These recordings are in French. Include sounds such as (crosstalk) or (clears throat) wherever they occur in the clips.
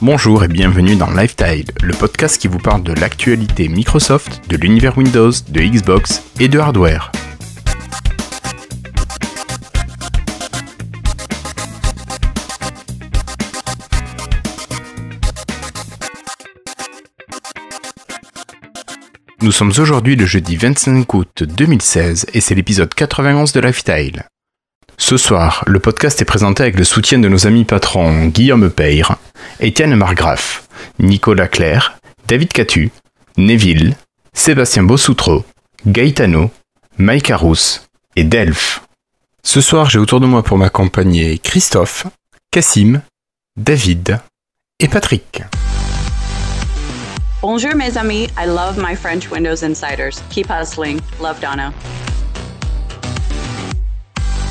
Bonjour et bienvenue dans Lifetile, le podcast qui vous parle de l'actualité Microsoft, de l'univers Windows, de Xbox et de hardware. Nous sommes aujourd'hui le jeudi 25 août 2016 et c'est l'épisode 91 de Lifestyle. Ce soir, le podcast est présenté avec le soutien de nos amis patrons Guillaume Peyre, Étienne Margraff, Nicolas Claire, David Catu, Neville, Sébastien Bossoutreau, Gaetano, Mike Arous et Delph. Ce soir, j'ai autour de moi pour m'accompagner Christophe, Cassim, David et Patrick. Bonjour mes amis, I love my French Windows Insiders. Keep hustling. Love Donna.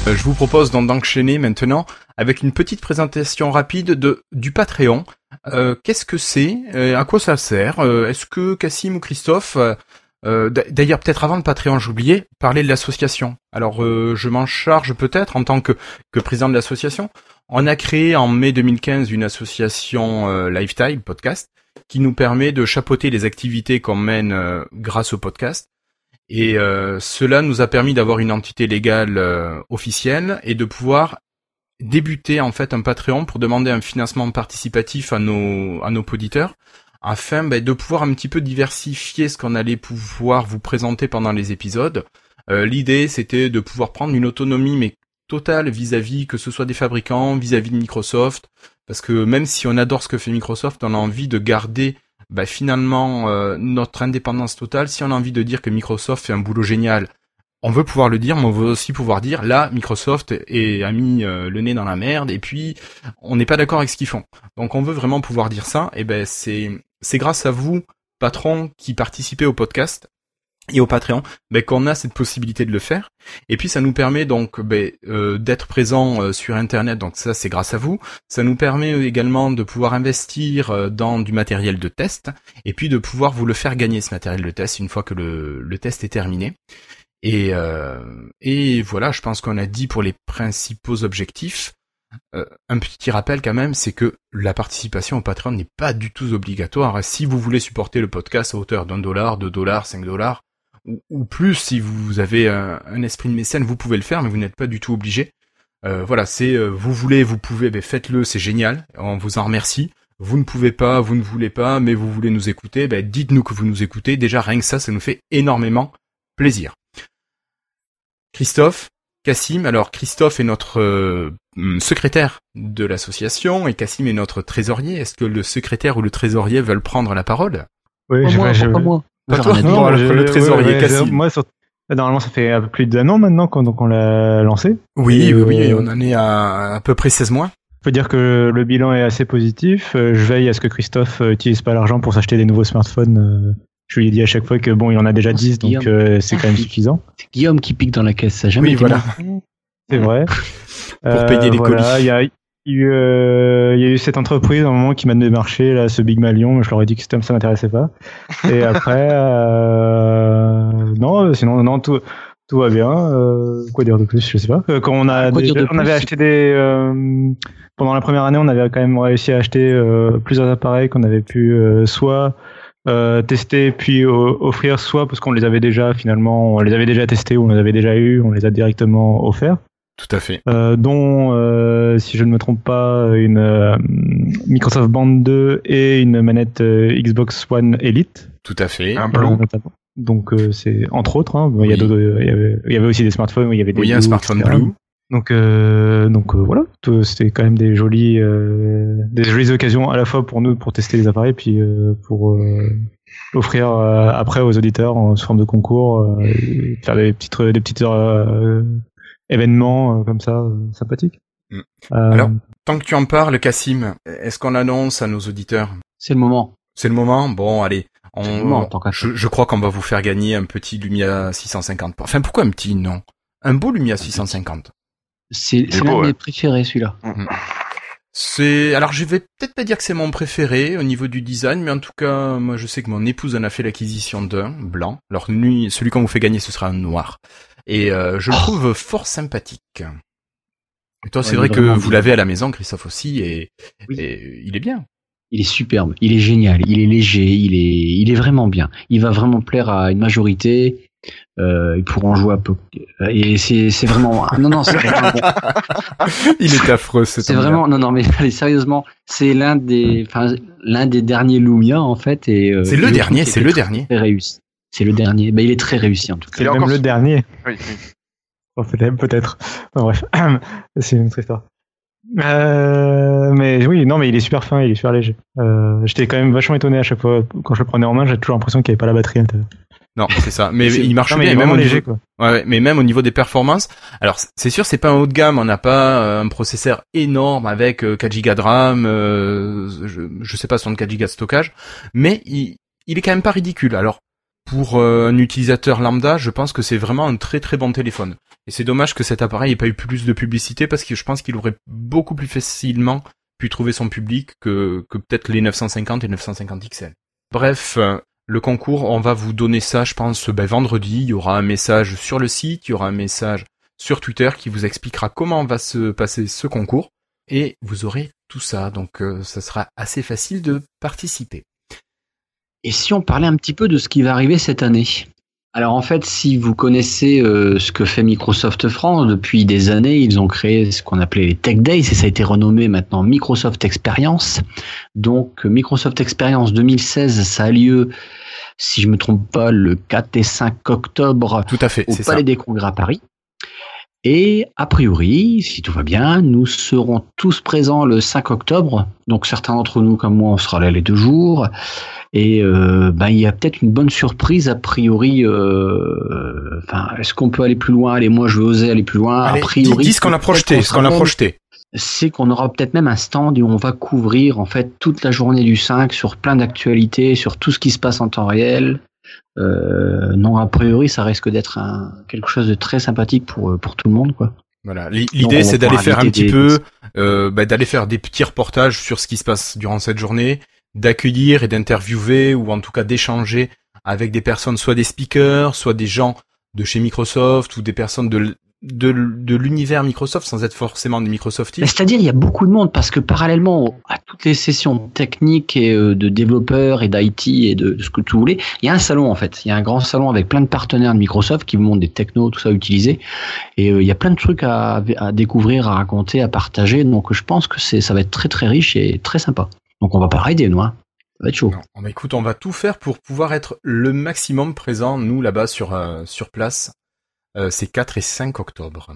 Euh, je vous propose d'enchaîner maintenant avec une petite présentation rapide de du Patreon. Euh, Qu'est-ce que c'est À quoi ça sert euh, Est-ce que Cassim ou Christophe euh, D'ailleurs, peut-être avant le Patreon, j'oubliais, parler de l'association. Alors, je m'en charge peut-être en tant que, que président de l'association. On a créé en mai 2015 une association Lifetime Podcast qui nous permet de chapeauter les activités qu'on mène euh, grâce au podcast. Et euh, cela nous a permis d'avoir une entité légale euh, officielle et de pouvoir débuter en fait un Patreon pour demander un financement participatif à nos à nos auditeurs afin ben, de pouvoir un petit peu diversifier ce qu'on allait pouvoir vous présenter pendant les épisodes. L'idée c'était de pouvoir prendre une autonomie mais totale vis-à-vis que ce soit des fabricants, vis-à-vis de Microsoft, parce que même si on adore ce que fait Microsoft, on a envie de garder bah, finalement euh, notre indépendance totale. Si on a envie de dire que Microsoft fait un boulot génial, on veut pouvoir le dire, mais on veut aussi pouvoir dire là, Microsoft est, a mis euh, le nez dans la merde et puis on n'est pas d'accord avec ce qu'ils font. Donc on veut vraiment pouvoir dire ça. Et ben c'est c'est grâce à vous, patrons, qui participez au podcast et au Patreon, ben, qu'on a cette possibilité de le faire. Et puis ça nous permet donc ben, euh, d'être présent euh, sur Internet, donc ça c'est grâce à vous. Ça nous permet également de pouvoir investir euh, dans du matériel de test, et puis de pouvoir vous le faire gagner ce matériel de test une fois que le, le test est terminé. Et, et voilà, je pense qu'on a dit pour les principaux objectifs. un petit rappel quand même, c'est que la participation au Patreon n'est pas du tout obligatoire. Si vous voulez supporter le podcast à hauteur d'un dollar, deux dollars, cinq dollars, ou, plus si vous avez un, esprit de mécène, vous pouvez le faire, mais vous n'êtes pas du tout obligé. Euh, voilà, c'est euh, vous voulez, vous pouvez, ben faites-le, c'est génial, on vous en remercie. Vous ne pouvez pas, vous ne voulez pas, mais vous voulez nous écouter, ben dites-nous que vous nous écoutez. Déjà rien que ça, ça nous fait énormément plaisir. Christophe, Cassim, alors Christophe est notre euh, secrétaire de l'association et Cassim est notre trésorier. Est-ce que le secrétaire ou le trésorier veulent prendre la parole? Oui, je, moi, je, moi. Pas toi, non, le, trésorier ouais, Moi, normalement, ça fait un peu plus d'un an maintenant qu'on on l'a lancé. Oui, oui, oui, euh, on en est à à peu près 16 mois. Je peux dire que le bilan est assez positif. Euh, je veille à ce que Christophe euh, utilise pas l'argent pour s'acheter des nouveaux smartphones. Je lui ai dit à chaque fois que bon, il en a déjà 10, donc c'est quand même (laughs) suffisant. C'est Guillaume qui pique dans la caisse, ça jamais oui, voilà. C'est vrai. (laughs) pour payer les colis. Il y a, euh, il y a eu cette entreprise à un moment qui m'a démarché là ce Big Malion. Je leur ai dit que ça m'intéressait pas. (laughs) Et après euh, non sinon non tout tout va bien. Euh, quoi dire de plus je sais pas. Quand on a on avait acheté des pendant la première année on avait quand même réussi à acheter plusieurs appareils qu'on avait pu soit tester puis offrir soit parce qu'on les avait déjà finalement on les avait déjà testés ou on les avait déjà eu on les a directement offerts tout à fait. Euh, dont, euh, si je ne me trompe pas, une euh, Microsoft Band 2 et une manette Xbox One Elite. Tout à fait. Un Blue. Donc c'est entre autres. Hein, il, y a il, y avait, aussi des smartphones. Il y avait des oui, un smartphone Blue. Donc, donc voilà, c'était quand même des jolies, des jolies occasions à la fois pour nous pour tester les appareils, puis pour offrir après aux auditeurs en forme de concours, faire des petites, des petites événements euh, comme ça euh, sympathiques. Mm. Euh, Alors, tant que tu en parles, Cassim, est-ce qu'on annonce à nos auditeurs? C'est le moment. C'est le moment? Bon, allez. On, je, je, crois qu'on va vous faire gagner un petit Lumia 650. Enfin, pourquoi un petit? Non, un beau Lumia 650. C'est l'un de mes préférés, celui-là. Mm. C'est alors je vais peut-être pas dire que c'est mon préféré au niveau du design, mais en tout cas moi je sais que mon épouse en a fait l'acquisition d'un blanc. Alors lui, celui qu'on vous fait gagner, ce sera un noir. Et euh, je le oh. trouve fort sympathique. Et toi, c'est vrai que vous l'avez à la maison, Christophe aussi, et, et il est bien. Il est superbe, il est génial, il est léger, il est, il est vraiment bien. Il va vraiment plaire à une majorité. Euh, ils pourront jouer à peu. Et c'est, c'est vraiment. Non, non, c'est vraiment. (laughs) il est affreux. C'est vraiment. Non, non, mais (laughs) allez, sérieusement, c'est l'un des, l'un des derniers Lumia en fait. Et euh, c'est le dernier, c'est le dernier. Réussi. C'est le dernier. Bah, il est très réussi en tout cas. C'est même le dernier. Oui. oui. peut-être. bref, (clears throat) c'est une autre histoire. Euh, mais oui, non, mais il est super fin, il est super léger. Euh, J'étais quand même vachement étonné à chaque fois quand je le prenais en main. J'ai toujours l'impression qu'il n'y avait pas la batterie. Non, c'est ça. Mais il marche bien, même léger, quoi. Ouais, mais même au niveau des performances. Alors, c'est sûr, c'est pas un haut de gamme. On n'a pas euh, un processeur énorme avec 4 euh, Go de RAM, euh, je, je sais pas 64 Go de stockage, mais il, il est quand même pas ridicule. Alors, pour un utilisateur lambda, je pense que c'est vraiment un très très bon téléphone. Et c'est dommage que cet appareil ait pas eu plus de publicité parce que je pense qu'il aurait beaucoup plus facilement pu trouver son public que, que peut-être les 950 et 950 XL. Bref, le concours, on va vous donner ça, je pense, ben, vendredi. Il y aura un message sur le site, il y aura un message sur Twitter qui vous expliquera comment va se passer ce concours. Et vous aurez tout ça, donc euh, ça sera assez facile de participer. Et si on parlait un petit peu de ce qui va arriver cette année? Alors en fait, si vous connaissez euh, ce que fait Microsoft France, depuis des années, ils ont créé ce qu'on appelait les Tech Days et ça a été renommé maintenant Microsoft Experience. Donc Microsoft Experience 2016, ça a lieu, si je me trompe pas, le 4 et 5 octobre Tout à fait, au Palais des Congrès à Paris. Et a priori, si tout va bien, nous serons tous présents le 5 octobre. Donc certains d'entre nous, comme moi, on sera là les deux jours. Et euh, ben, il y a peut-être une bonne surprise a priori. Euh, enfin, est-ce qu'on peut aller plus loin? Allez, moi je veux oser aller plus loin. a priori, dis, ce qu'on a projeté, ce qu'on a projeté. C'est qu'on aura peut-être même un stand où on va couvrir en fait toute la journée du 5 sur plein d'actualités, sur tout ce qui se passe en temps réel. Euh, non, a priori, ça risque d'être un, quelque chose de très sympathique pour pour tout le monde, quoi. Voilà. L'idée, c'est d'aller faire un petit peu, euh, bah, d'aller faire des petits reportages sur ce qui se passe durant cette journée, d'accueillir et d'interviewer ou en tout cas d'échanger avec des personnes, soit des speakers, soit des gens de chez Microsoft ou des personnes de de, de l'univers Microsoft sans être forcément des Microsoftistes C'est-à-dire il y a beaucoup de monde parce que parallèlement à toutes les sessions techniques et euh, de développeurs et d'IT et de, ce que tu voulais, il y a un salon en fait. Il y a un grand salon avec plein de partenaires de Microsoft qui vous montrent des technos, tout ça à utiliser. Et euh, il y a plein de trucs à, à découvrir, à raconter, à partager. Donc je pense que c'est ça va être très très riche et très sympa. Donc on va pas rider, nous. Hein. Ça va être chaud. Non, bah, écoute, on va tout faire pour pouvoir être le maximum présent, nous, là-bas, sur, euh, sur place. Euh, c'est 4 et 5 octobre.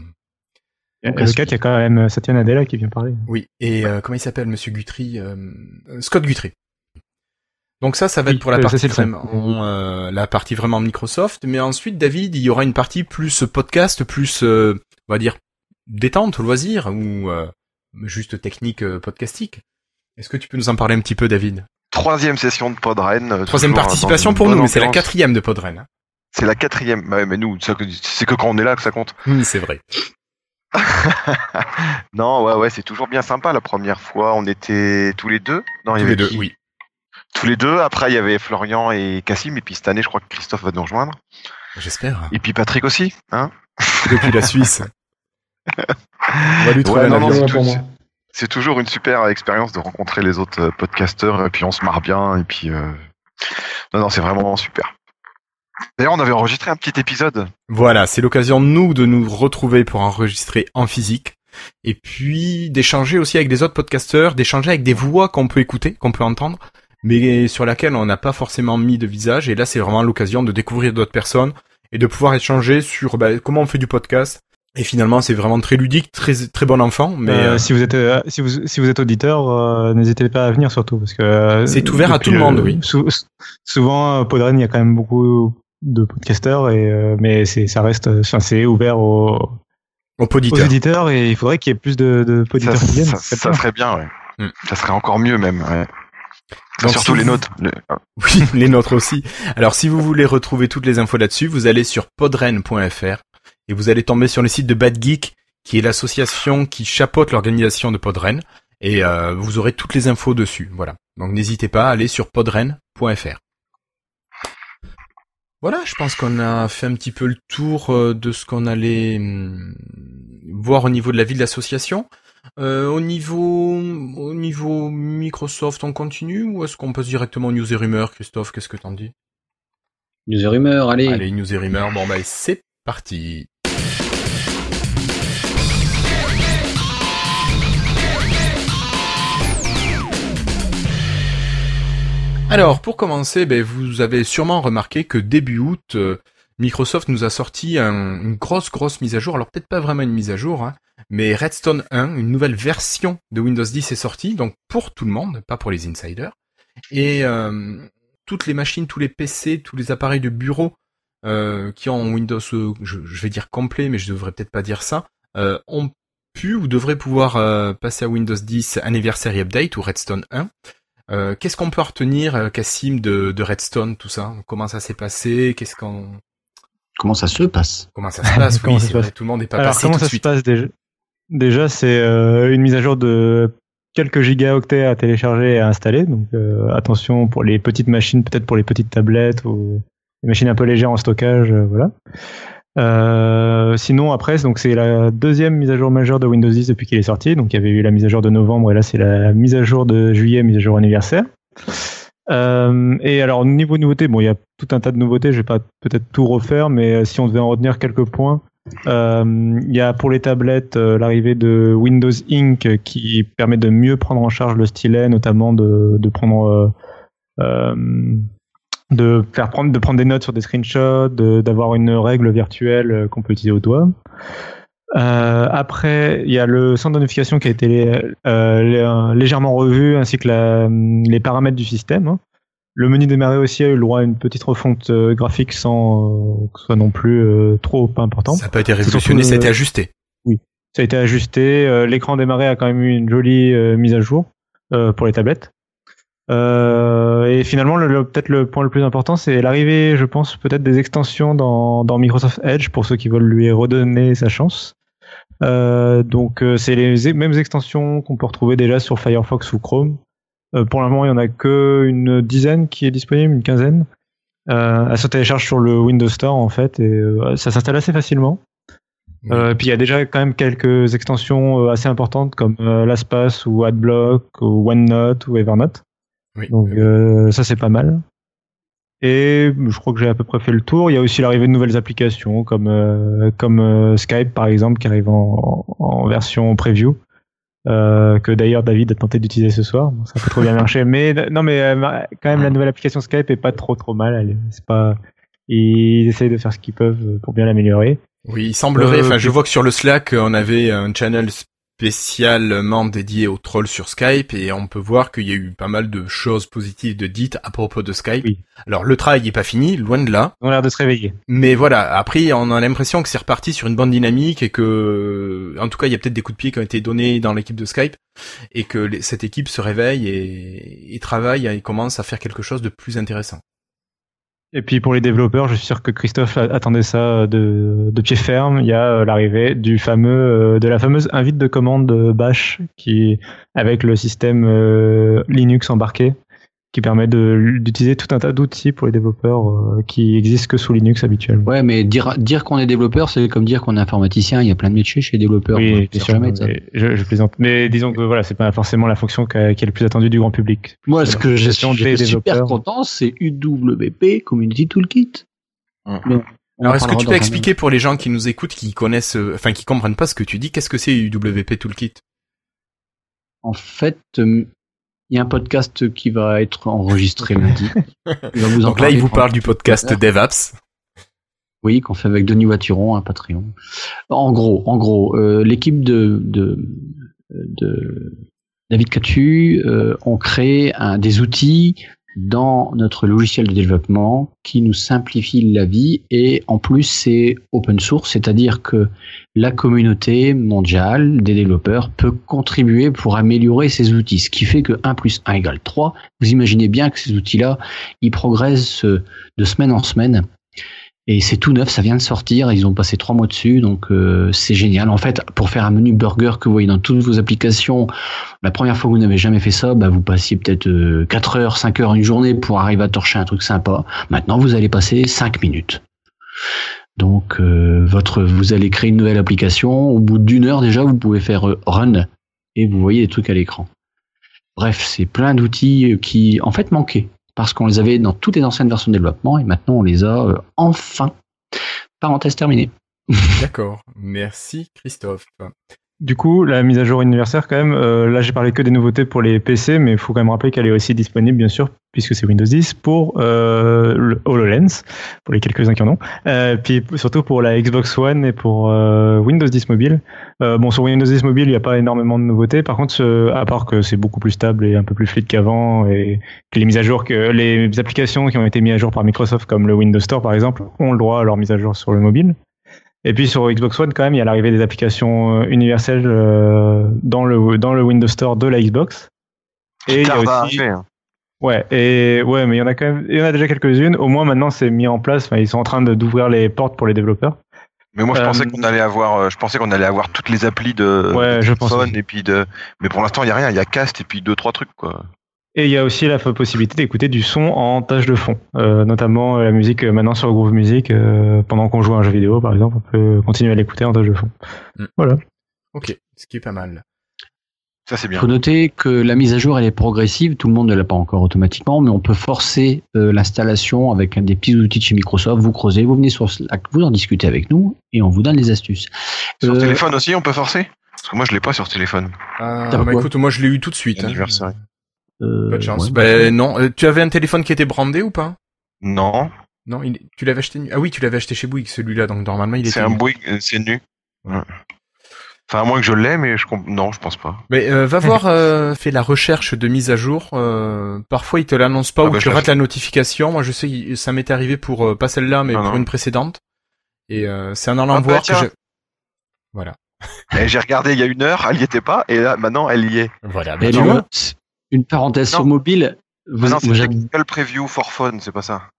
le 4, il y a quand même euh, Satya Nadella qui vient parler. Oui, et comment il s'appelle, Monsieur Guthrie Scott Guthrie. Donc ça, ça va être pour la partie vraiment, la partie vraiment Microsoft. Mais ensuite, David, il y aura une partie plus podcast, plus, on va dire, détente, loisir, ou juste technique podcastique. Est-ce que tu peux nous en parler un petit peu, David? Troisième session de Podren. Euh, Troisième participation pour nous, mais c'est la quatrième de Podren. C'est la quatrième. Bah mais nous, c'est que quand on est là que ça compte. Oui, c'est vrai. (laughs) non, ouais, ouais, c'est toujours bien sympa. La première fois, on était tous les deux. Non, tous les deux, oui. Tous les deux. Après, il y avait Florian et Cassim. Et puis cette année, je crois que Christophe va nous rejoindre. J'espère. Et puis Patrick aussi, hein Depuis la Suisse. (laughs) on va lui trouver un avion pour moi c'est toujours une super expérience de rencontrer les autres euh, podcasteurs et puis on se marre bien et puis euh... non non c'est vraiment super. D'ailleurs on avait enregistré un petit épisode. Voilà c'est l'occasion nous de nous retrouver pour enregistrer en physique et puis d'échanger aussi avec des autres podcasteurs, d'échanger avec des voix qu'on peut écouter, qu'on peut entendre, mais sur laquelle on n'a pas forcément mis de visage et là c'est vraiment l'occasion de découvrir d'autres personnes et de pouvoir échanger sur bah, comment on fait du podcast, et finalement, c'est vraiment très ludique, très très bon enfant. Mais euh, euh, si vous êtes euh, si vous si vous êtes auditeur, n'hésitez pas à venir surtout parce que c'est ouvert à tout le monde, oui. souvent, Podren, il y a quand même beaucoup de podcasteurs et mais c'est ça reste, enfin c'est ouvert aux aux auditeurs. et il faudrait qu'il y ait plus de, de poditeurs ça, qui viennent. Ça, serait bien, ouais. Mm. Ça serait encore mieux même. Ouais. surtout les nôtres. (laughs) Oui, les nôtres aussi. Alors si vous voulez retrouver toutes les infos là-dessus, vous allez sur podren.fr et vous allez tomber sur le site de Bad Geek, qui est l'association qui chapeaute l'organisation de Podren, et euh, vous aurez toutes les infos dessus. Voilà. Donc n'hésitez pas à aller sur podren.fr. Voilà, je pense qu'on a fait un petit peu le tour euh, de ce qu'on allait hum, voir au niveau de la vie de l'association. Euh, au niveau au niveau Microsoft, on continue ou est-ce qu'on passe directement aux news et rumeurs, Christophe? Qu'est-ce que t'en dis? News et rumeurs, allez. Allez, news et rumeurs. Bon bah c'est parti. Alors, pour commencer, ben, vous avez sûrement remarqué que début août, euh, Microsoft nous a sorti une grosse, grosse mise à jour. Alors, peut-être pas vraiment une mise à jour, hein, mais Redstone 1, une nouvelle version de Windows 10 est sortie, donc pour tout le monde, pas pour les insiders. Et euh, toutes les machines, tous les PC, tous les appareils de bureau euh, qui ont Windows, je, vais dire complet, mais je devrais peut-être pas dire ça, ont pu ou devraient pouvoir passer à Windows 10 Anniversary Update ou Redstone 1. Euh, qu'est-ce qu'on peut retenir, euh, Cassim, de, de, Redstone, tout ça? Comment ça s'est passé? Qu'est-ce qu'on Comment ça se passe? Comment ça se passe? (laughs) Oui, c'est vrai, tout le monde n'est pas Alors, passé comment tout ça de suite. se passe déjà Déjà, c'est euh, une mise à jour de quelques gigaoctets à télécharger et à installer. Donc attention pour les petites machines, peut-être pour les petites tablettes ou les machines un peu légères en stockage, voilà. Euh, sinon après donc c'est la deuxième mise à jour majeure de Windows 10 depuis qu'il est sorti. Donc il y avait eu la mise à jour de novembre et là c'est la mise à jour de juillet, mise à jour anniversaire. Euh, et alors niveau nouveautés, bon il y a tout un tas de nouveautés. Je vais pas peut-être tout refaire, mais euh, si on devait en retenir quelques points, euh, il y a pour les tablettes euh, l'arrivée de Windows Ink qui permet de mieux prendre en charge le stylet, notamment de, de prendre de faire prendre de prendre des notes sur des screenshots, d'avoir une règle virtuelle euh, qu'on peut utiliser au doigt. Euh, après, il y a le centre de notification qui a été euh, légèrement revu, ainsi que la, les paramètres du système. Hein. Le menu démarrer aussi a eu le droit à une petite refonte graphique sans que ce soit non plus trop important. Ça n'a pas été révolutionné, ça a été ajusté. Oui, ça a été ajusté. L'écran démarrer a quand même eu une jolie mise à jour pour les tablettes. Euh, et finalement, le, peut-être le point le plus important, c'est l'arrivée, je pense, peut-être des extensions dans, dans, Microsoft Edge pour ceux qui veulent lui redonner sa chance. Euh, donc, euh, c'est les mêmes extensions qu'on peut retrouver déjà sur Firefox ou Chrome. Euh, pour le moment, il y en a que une dizaine qui est disponible, une quinzaine. Euh, elle se télécharge sur le Windows Store en fait, et ça s'installe assez facilement. Euh, puis il y a déjà quand même quelques extensions assez importantes comme LastPass ou AdBlock ou OneNote ou Evernote. Donc euh, ça c'est pas mal. Et je crois que j'ai à peu près fait le tour. Il y a aussi l'arrivée de nouvelles applications comme euh, comme euh, Skype par exemple qui arrive en, en version preview. Euh, que d'ailleurs David a tenté d'utiliser ce soir. ça peut trop bien (laughs) marcher. Mais non, mais quand même la nouvelle application Skype est pas trop trop mal. C'est pas. Ils essayent de faire ce qu'ils peuvent pour bien l'améliorer. Oui, il semblerait. Enfin, je vois que sur le Slack, on avait un channel spécialement dédié aux trolls sur Skype et on peut voir qu'il y a eu pas mal de choses positives de dites à propos de Skype. Alors le travail n'est pas fini, loin de là. On a l'air de se réveiller. Mais voilà, après on a l'impression que c'est reparti sur une bonne dynamique et que, en tout cas, il y a peut-être des coups de pied qui ont été donnés dans l'équipe de Skype et que cette équipe se réveille et, et travaille et commence à faire quelque chose de plus intéressant. Et puis pour les développeurs, je suis sûr que Christophe attendait ça de, pied ferme. Il y a euh, l'arrivée du fameux, euh, de la fameuse invite de commande Bash qui, avec le système euh, Linux embarqué, qui permet d'utiliser tout un tas d'outils pour les développeurs euh, qui existent que sous Linux habituellement. Ouais, mais dire, dire qu'on est développeur, c'est comme dire qu'on est informaticien. Il y a plein de métiers chez les développeurs. Oui, bien sûr, je, je, plaisante. Mais disons que voilà, c'est pas forcément la fonction qui est le plus attendue du grand public. Moi, ce que je suis super content, c'est UWP Community Toolkit. Hum. Alors, est-ce que tu peux expliquer pour les gens qui nous écoutent, qui connaissent, euh, enfin, qui comprennent pas ce que tu dis, qu'est-ce que c'est UWP Toolkit? En fait, euh, il y a un podcast qui va être enregistré lundi. (laughs) Donc là, il vous parle du podcast DevApps. Oui, qu'on fait avec Denis Voituron, un Patreon. En gros, en gros, euh, l'équipe de, de, de David Catu euh, ont créé un, des outils dans notre logiciel de développement qui nous simplifie la vie et en plus c'est open source, c'est-à-dire que la communauté mondiale des développeurs peut contribuer pour améliorer ces outils, ce qui fait que 1 plus 1 égale 3. Vous imaginez bien que ces outils-là, ils progressent de semaine en semaine et c'est tout neuf, ça vient de sortir, ils ont passé trois mois dessus, donc euh, c'est génial. En fait, pour faire un menu burger que vous voyez dans toutes vos applications, la première fois que vous n'avez jamais fait ça, bah, vous passiez peut-être euh, 4 heures, 5 heures, une journée pour arriver à torcher un truc sympa. Maintenant, vous allez passer 5 minutes. Donc, euh, votre, vous allez créer une nouvelle application. Au bout d'une heure déjà, vous pouvez faire euh, run et vous voyez des trucs à l'écran. Bref, c'est plein d'outils qui en fait manquaient parce qu'on les avait dans toutes les anciennes versions de développement et maintenant on les a euh, enfin. Parenthèse terminée. (laughs) D'accord. Merci Christophe. Du coup, la mise à jour anniversaire, quand même, euh, là j'ai parlé que des nouveautés pour les PC, mais il faut quand même rappeler qu'elle est aussi disponible, bien sûr, puisque c'est Windows 10, pour euh, le HoloLens, pour les quelques-uns qui en ont, euh, puis surtout pour la Xbox One et pour euh, Windows 10 mobile. Euh, bon, sur Windows 10 mobile, il n'y a pas énormément de nouveautés, par contre, euh, à part que c'est beaucoup plus stable et un peu plus fluide qu'avant, et que les mises à jour, que les applications qui ont été mises à jour par Microsoft, comme le Windows Store par exemple, ont le droit à leur mise à jour sur le mobile. Et puis sur Xbox One, quand même, il y a l'arrivée des applications euh, universelles euh, dans le dans le Windows Store de la Xbox. Et il y a aussi, hein. Ouais, et ouais, mais il y en a quand même, il y en a déjà quelques-unes. Au moins maintenant, c'est mis en place. Enfin, ils sont en train de- d'ouvrir les portes pour les développeurs. Mais moi, je Euh, pensais qu'on allait avoir, euh, je pensais qu'on allait avoir toutes les applis de Ouais, de je pense téléphone aussi. et puis de, mais pour l'instant, il y a rien. Il y a Cast et puis deux trois trucs quoi. Et il y a aussi la possibilité d'écouter du son en tâche de fond, euh, notamment euh, la musique euh, maintenant sur Groove Music. euh, pendant qu'on joue à un jeu vidéo, par exemple, on peut continuer à l'écouter en tâche de fond. Mm. Voilà. Ok, ce qui est pas mal. Ça c'est Il faut noter que la mise à jour elle est progressive, tout le monde ne l'a pas encore automatiquement, mais on peut forcer euh, l'installation avec un des petits outils de chez Microsoft. Vous creusez, vous venez sur Slack, vous en discutez avec nous et on vous donne les astuces. Sur Euh, téléphone aussi, on peut forcer? Parce que moi, je l'ai pas sur téléphone. Ah, bah écoute, moi je l'ai eu tout de suite. hein. Euh, Pas de chance. ouais, ben non, Euh, tu avais un téléphone qui était brandé ou pas? Non, Non, il- tu l'avais acheté nu- Ah oui, tu l'avais acheté chez Bouygues celui-là, donc normalement il était. c'est un. Bouygues, c'est nu. Ouais. Enfin, à moins que je l'ai, mais je comp... non, je pense pas. Mais euh, va voir, euh, fais la recherche de mise à jour. euh, parfois il te l'annonce pas Ah ou bah, tu rates la notification. Moi je sais, que ça m'est arrivé pour euh, pas celle-là, mais pour non. une précédente. Et euh, c'est en allant Ah bah, que je. Voilà. Et j'ai regardé il y a une heure, elle y était pas, et là, maintenant, elle y est. Voilà. Mais tu vois. une parenthèse Non. sur mobile. Vous, Ah non, c'est Preview for Phone, c'est pas ça.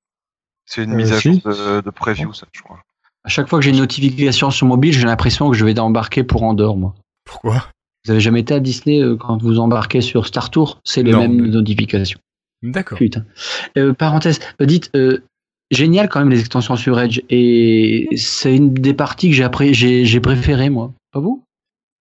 C'est une Euh, mise à si. jour de, de preview, ça, je crois. À chaque fois que j'ai une notification sur mobile, j'ai l'impression que je vais embarquer pour Andorre, moi. Pourquoi? Vous avez jamais été à Disney euh, quand vous embarquez sur Star Tour C'est les Non, mêmes mais- notifications. D'accord. Putain. Euh, parenthèse, euh, dites, euh, génial quand même les extensions sur Edge. Et c'est une des parties que j'ai après, j'ai, j'ai préféré, moi. Pas vous?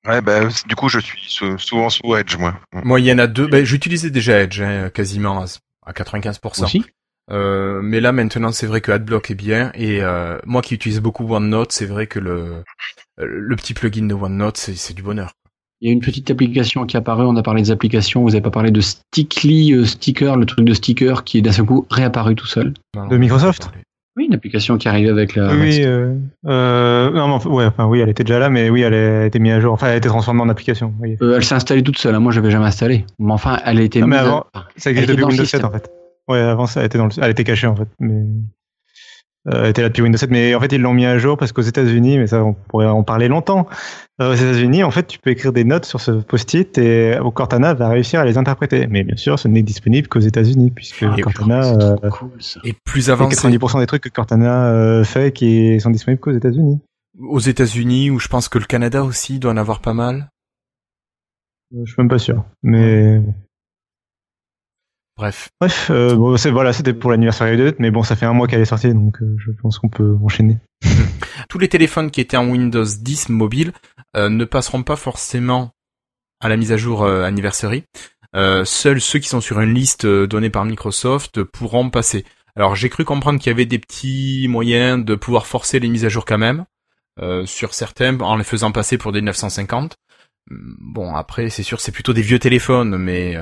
Ouais, bah, du coup, je suis sou- souvent sous Edge, moi. Moi il y en a deux. Ben, j'utilisais déjà Edge hein, quasiment à, à 95%. Aussi? Euh, mais là maintenant c'est vrai que AdBlock est bien et euh, moi qui utilise beaucoup OneNote, c'est vrai que le le petit plugin de OneNote c'est c'est du bonheur. Il y a une petite application qui est apparue, on a parlé des applications, vous n'avez pas parlé de Stickly euh, Sticker, le truc de sticker qui est d'un seul coup réapparu tout seul. Non, De Microsoft. Oui, une application qui arrivait avec la... Oui, euh, euh, non, mais ouais, enfin, oui, elle était déjà là, mais oui, elle a été mise à jour. Enfin, elle a été transformée en application. Oui. Euh, elle s'est installée toute seule, hein. moi j'avais jamais installé. Mais enfin, elle a été mais mise à- avant- Ça existe depuis Windows système. 7 en fait. Ouais, avant ça, elle était dans le, elle était cachée en fait, mais euh, elle était là depuis Windows 7. Mais en fait, ils l'ont mis à jour parce qu'aux États-Unis, mais ça, on pourrait en parler longtemps. Euh, aux États-Unis, en fait, tu peux écrire des notes sur ce post-it et Cortana va réussir à les interpréter. Mais bien sûr, ce n'est disponible qu'aux États-Unis puisque Ah, Cortana, C'est euh, cool, plus il y a avancé 90% des trucs que Cortana euh, fait qui sont disponibles qu'aux États-Unis. aux États-Unis où je pense que le Canada aussi doit en avoir pas mal. Euh, Je suis même pas sûr. Mais. Bref. bref, euh, bon, c'est voilà, c'était pour l'anniversaire de mais bon, ça fait un mois qu'elle est sortie, donc euh, je pense qu'on peut enchaîner. (laughs) Tous les téléphones qui étaient en Windows 10 mobile euh, ne passeront pas forcément à la mise à jour euh, anniversary. Euh, seuls ceux qui sont sur une liste euh, donnée par Microsoft pourront passer. Alors j'ai cru comprendre qu'il y avait des petits moyens de pouvoir forcer les mises à jour quand même euh, sur certains en les faisant passer pour des 950. Hum, Bon après c'est sûr c'est plutôt des vieux téléphones mais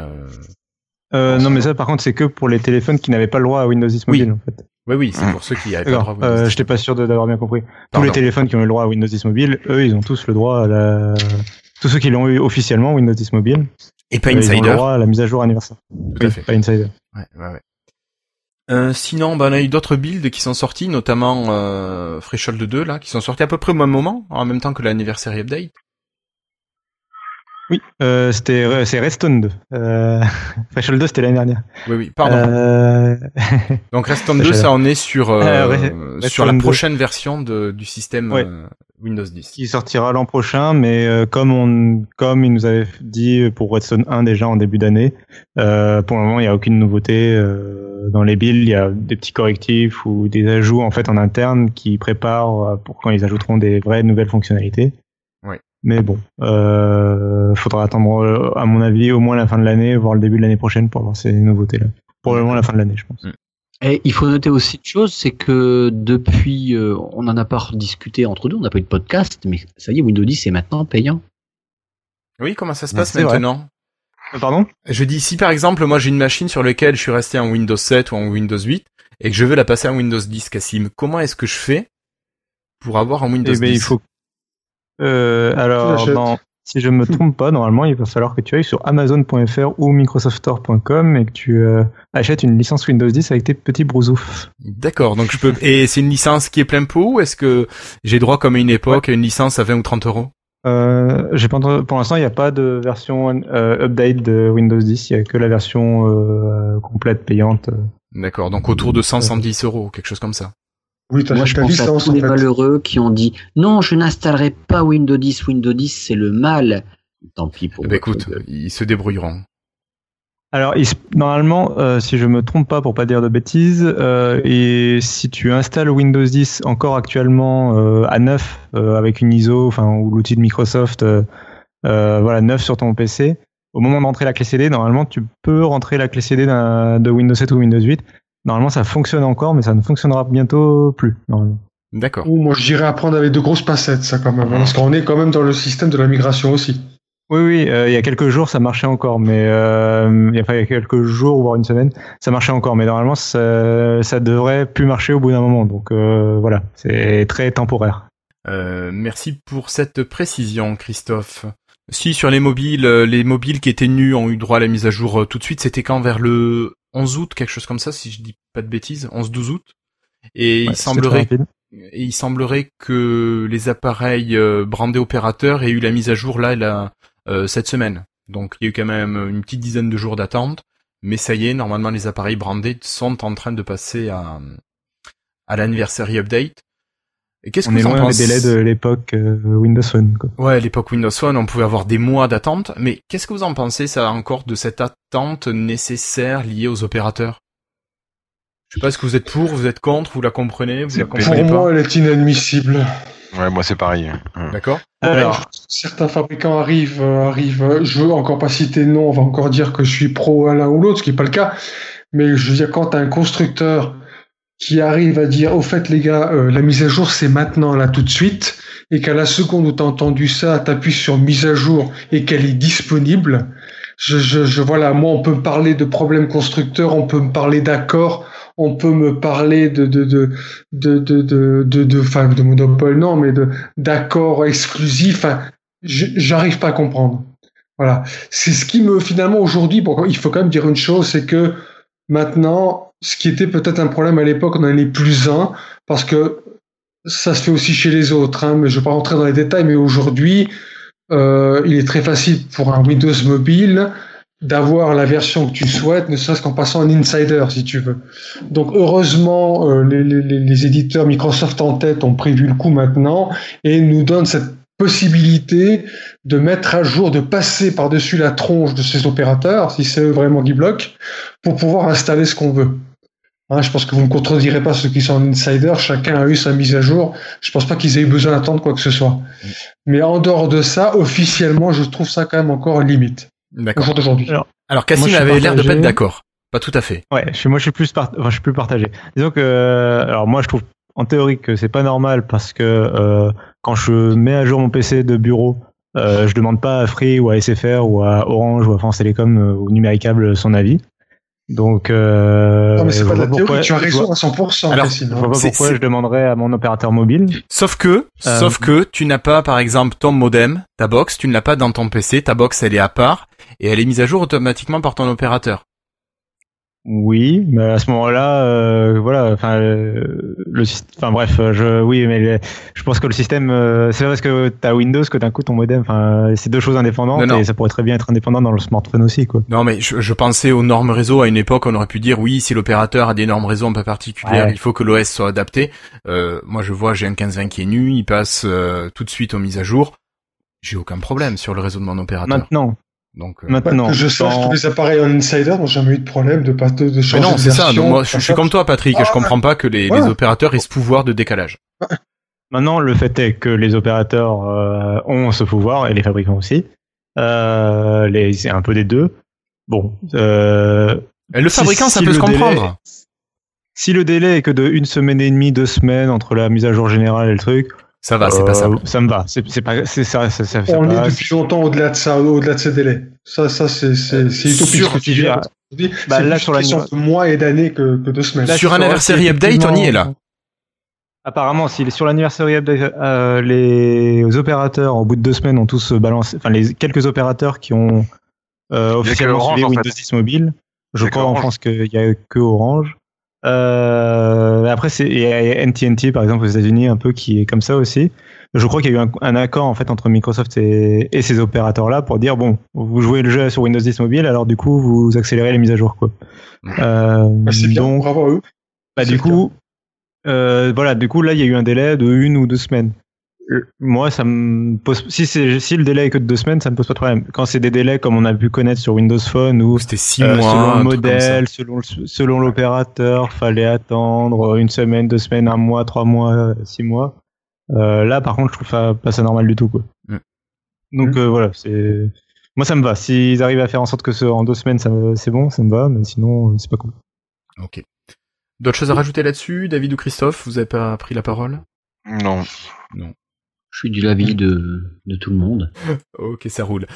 euh, non, mais ça, par contre, c'est que pour les téléphones qui n'avaient pas le droit à Windows 10 Oui. mobile, en fait. oui oui c'est pour ceux qui avaient pas le droit. À Windows Euh, 10. J'étais pas sûr d'avoir bien compris. Tous les téléphones qui ont eu le droit à Windows 10 mobile, eux, ils ont tous le droit à la. Tous ceux qui l'ont eu officiellement Windows 10 mobile, Et pas euh, ils ont le Insider. droit à la mise à jour anniversaire. Tout Oui, à fait. pas Insider. Ouais, ouais, ouais. Euh, sinon, ben, on a eu d'autres builds qui sont sortis, notamment euh, Threshold 2, là, qui sont sortis à peu près au même moment, en même temps que l'anniversary update. Oui, euh, c'était euh, c'est Redstone 2. Euh, (laughs) Threshold 2, c'était l'année dernière. Oui, oui, pardon. Euh, (laughs) Donc Redstone ça, 2, j'avais- ça en est sur, euh, Red- sur la Redstone 2. prochaine version de, du système Ouais. euh, Windows 10. qui sortira l'an prochain, mais euh, comme on, comme il nous avait dit pour Redstone 1 déjà en début d'année, euh, pour le moment il n'y a aucune nouveauté euh, dans les builds. Il y a des petits correctifs ou des ajouts en fait en interne qui préparent pour quand ils ajouteront des vraies nouvelles fonctionnalités. Mais bon, euh, faudra attendre, euh, à mon avis, au moins la fin de l'année, voire le début de l'année prochaine pour avoir ces nouveautés-là. Probablement la fin de l'année, je pense. Et il faut noter aussi une chose, c'est que depuis, euh, on n'en a pas discuté entre nous, on n'a pas eu de podcast, mais ça y est, Windows 10 est maintenant payant. Oui, comment ça se Ouais, passe c'est vrai. maintenant? Euh, Pardon? Je dis si par exemple moi j'ai une machine sur laquelle je suis resté en Windows 7 ou en Windows 8 et que je veux la passer en Windows 10, Cassim, comment est-ce que je fais pour avoir un Windows Eh ben, 10 il faut. Euh, alors, si je me trompe pas, normalement, il va falloir que tu ailles sur Amazon.fr ou Microsoftstore.com et que tu euh, achètes une licence Windows 10 avec tes petits brousoufs. D'accord, donc je peux. Et c'est une licence qui est plein pot ou est-ce que j'ai droit comme à une époque à une licence à 20 ou 30 euros? Euh, j'ai pas entendu- pour l'instant, il n'y a pas de version euh, update de Windows 10. Il n'y a que la version euh, complète payante. D'accord, donc autour de 100, 110 euros, quelque chose comme ça. Oui, t'as Moi, je pense à tous les fait. malheureux qui ont dit non, je n'installerai pas Windows 10. Windows 10, c'est le mal. Tant pis pour. Votre écoute, ils se débrouilleront. Alors, normalement, euh, si je me trompe pas, pour pas dire de bêtises, euh, et si tu installes Windows 10 encore actuellement euh, à neuf euh, avec une ISO, enfin ou l'outil de Microsoft, euh, euh, voilà neuf sur ton PC, au moment d'entrer la clé CD, normalement, tu peux rentrer la clé CD de Windows 7 ou Windows 8. Normalement, ça fonctionne encore, mais ça ne fonctionnera bientôt plus. Normalement. D'accord. Moi, je dirais à prendre avec de grosses pincettes, ça quand même. hein, Parce qu'on est quand même dans le système de la migration aussi. Oui, oui, euh, il y a quelques jours, ça marchait encore, mais euh, il y a- enfin, il y a quelques jours, voire une semaine, ça marchait encore, mais normalement, ça, ça devrait plus marcher au bout d'un moment. Donc euh, voilà, c'est très temporaire. Euh, merci pour cette précision, Christophe. Si sur les mobiles, euh, les mobiles qui étaient nus ont eu droit à la mise à jour tout de suite, c'était quand vers le 11 août, quelque chose comme ça, si je dis pas de bêtises, 11-12 août. Et Ouais, il semblerait. Et il semblerait que les appareils euh, brandés opérateurs aient eu la mise à jour là euh, cette semaine. Donc il y a eu quand même une petite dizaine de jours d'attente. Mais ça y est, normalement les appareils brandés sont en train de passer à, à l'anniversary update. Et qu'est-ce que On est vous en loin des délais de l'époque euh, Windows Phone. Quoi. Ouais, l'époque Windows Phone, on pouvait avoir des mois d'attente. Mais qu'est-ce que vous en pensez, ça encore, de cette attente nécessaire liée aux opérateurs? Je sais pas, est-ce que vous êtes pour, vous êtes contre, vous la comprenez, vous la Pour comprenez Pour pas moi, elle est inadmissible. Ouais, moi c'est pareil. Hum. D'accord Alors, Certains fabricants arrivent, euh, arrivent. euh, Je veux encore pas citer de nom, on va encore dire que je suis pro à l'un ou l'autre, ce qui n'est pas le cas. Mais je veux dire, quand un constructeur qui arrive à dire au fait les gars euh, la mise à jour c'est maintenant là tout de suite et qu'à la seconde où t'as entendu ça t'appuies sur mise à jour et qu'elle est disponible je, je, je voilà moi on peut me parler de problèmes constructeurs on peut me parler d'accords on peut me parler de de de de de de de, de, enfin, de monopole non mais de d'accords exclusifs j'arrive pas à comprendre. Voilà. C'est ce qui me finalement aujourd'hui il faut quand même dire une chose c'est que maintenant, ce qui était peut-être un problème à l'époque, on en est plus un, parce que ça se fait aussi chez les autres, hein, mais je vais pas rentrer dans les détails, mais aujourd'hui, euh, il est très facile pour un Windows mobile d'avoir la version que tu souhaites, ne serait-ce qu'en passant en insider, si tu veux. Donc heureusement, euh, les, les, les éditeurs Microsoft en tête ont prévu le coup maintenant et nous donnent cette possibilité de mettre à jour, de passer par-dessus la tronche de ces opérateurs, si c'est eux vraiment qui bloquent, pour pouvoir installer ce qu'on veut. Hein, je pense que vous ne me contredirez pas ceux qui sont en insider, chacun a eu sa mise à jour. Je pense pas qu'ils aient eu besoin d'attendre quoi que ce soit. Mais en dehors de ça, officiellement, je trouve ça quand même encore limite. Au D'accord. jour d'aujourd'hui. Alors, Alors Cassim avait l'air de pas être d'accord. Pas tout à fait. Ouais, je suis, moi je suis plus part- enfin, je suis plus partagé. Disons que euh, alors moi je trouve en théorie que c'est pas normal parce que euh, quand je mets à jour mon PC de bureau, euh, je demande pas à Free ou à SFR ou à Orange ou à France Télécom euh, ou Numéricable son avis. Donc euh, non, mais c'est pas de la théorie, pourquoi- tu as raison vois- à 100%. Alors, Je vois pas C'est- pourquoi je demanderais à mon opérateur mobile. Sauf que, Euh, sauf que tu n'as pas, par exemple, ton modem, ta box, tu ne l'as pas dans ton PC. Ta box, elle est à part et elle est mise à jour automatiquement par ton opérateur. Oui, mais à ce moment-là, euh, voilà, enfin, euh, le, enfin bref, euh, je, oui, mais le- je pense que le système, euh, c'est parce que t'as Windows que d'un coup ton modem, enfin, c'est deux choses indépendantes Non, non. et ça pourrait très bien être indépendant dans le smartphone aussi, quoi. Non, mais je, je pensais aux normes réseau. À une époque, on aurait pu dire oui, si l'opérateur a des normes réseau un peu particulières, Ouais. il faut que l'OS soit adapté. Euh, moi, je vois, j'ai un 1520 qui est nu, il passe euh, tout de suite aux mises à jour. J'ai aucun problème sur le réseau de mon opérateur. Maintenant, Donc, euh, maintenant. que je sache, dans- tous les appareils en insider n'ont jamais eu de problème de pas de, de mais changer non, de c'est ça. Donc moi, je, je suis comme toi, Patrick. Ah, je comprends pas que les, ouais. les opérateurs aient ce pouvoir de décalage. Maintenant, le fait est que les opérateurs euh, ont ce pouvoir et les fabricants aussi. Euh, les, c'est un peu des deux. Bon. Euh, Et le Si- fabricant, ça si peut se délai- comprendre. si le délai est que de une semaine et demie, deux semaines entre la mise à jour générale et le truc, Ça va, c'est euh, passable. Ça me va. C'est pas, c'est ça, ça, ça, ça On est depuis longtemps au-delà de ça, au-delà de ces délais. Ça, ça c'est c'est- c'est utopique sur- ce que tu dis. Bah, C'est là, plus sur la question de mois et d'années que, que de semaines. Là, Sur sauras Anniversary Update, on y est, là. Apparemment, si sur l'anniversary update, euh, les opérateurs, au bout de deux semaines, ont tous balancé, enfin, les quelques opérateurs qui ont euh, officiellement Orange, suivi Windows fait. 10 mobile. Je crois en. France qu'il y a que Orange. Euh, après, c'est il y a NTNT par exemple aux États-Unis un peu qui est comme ça aussi. Je crois qu'il y a eu un, un accord en fait entre Microsoft et, et ces opérateurs-là pour dire bon, vous jouez le jeu sur Windows 10 mobile, alors du coup vous accélérez les mises à jour quoi. Euh, Bah, c'est bien, donc, bravo à eux. bah, du coup, euh, voilà, du coup là il y a eu un délai de une ou deux semaines. Euh, Moi, ça me pose. Si c'est si le délai est que de deux semaines, ça me pose pas de problème. Quand c'est des délais comme on a pu connaître sur Windows Phone ou C'était six euh, mois. selon le modèle, selon le- selon l'opérateur, fallait attendre une semaine, deux semaines, un mois, trois mois, six mois. Euh, là, par contre, je trouve ça pas ça normal du tout, quoi. Mm. Donc euh, voilà, c'est moi ça me va. S'ils arrivent à faire en sorte que ce en deux semaines, ça me- c'est bon, ça me va. Mais sinon, c'est pas cool. Ok. D'autres choses à rajouter là-dessus, David ou Christophe Vous avez pas pris la parole? Non. Je suis du l'avis de, de tout le monde. (laughs) Ok, ça roule.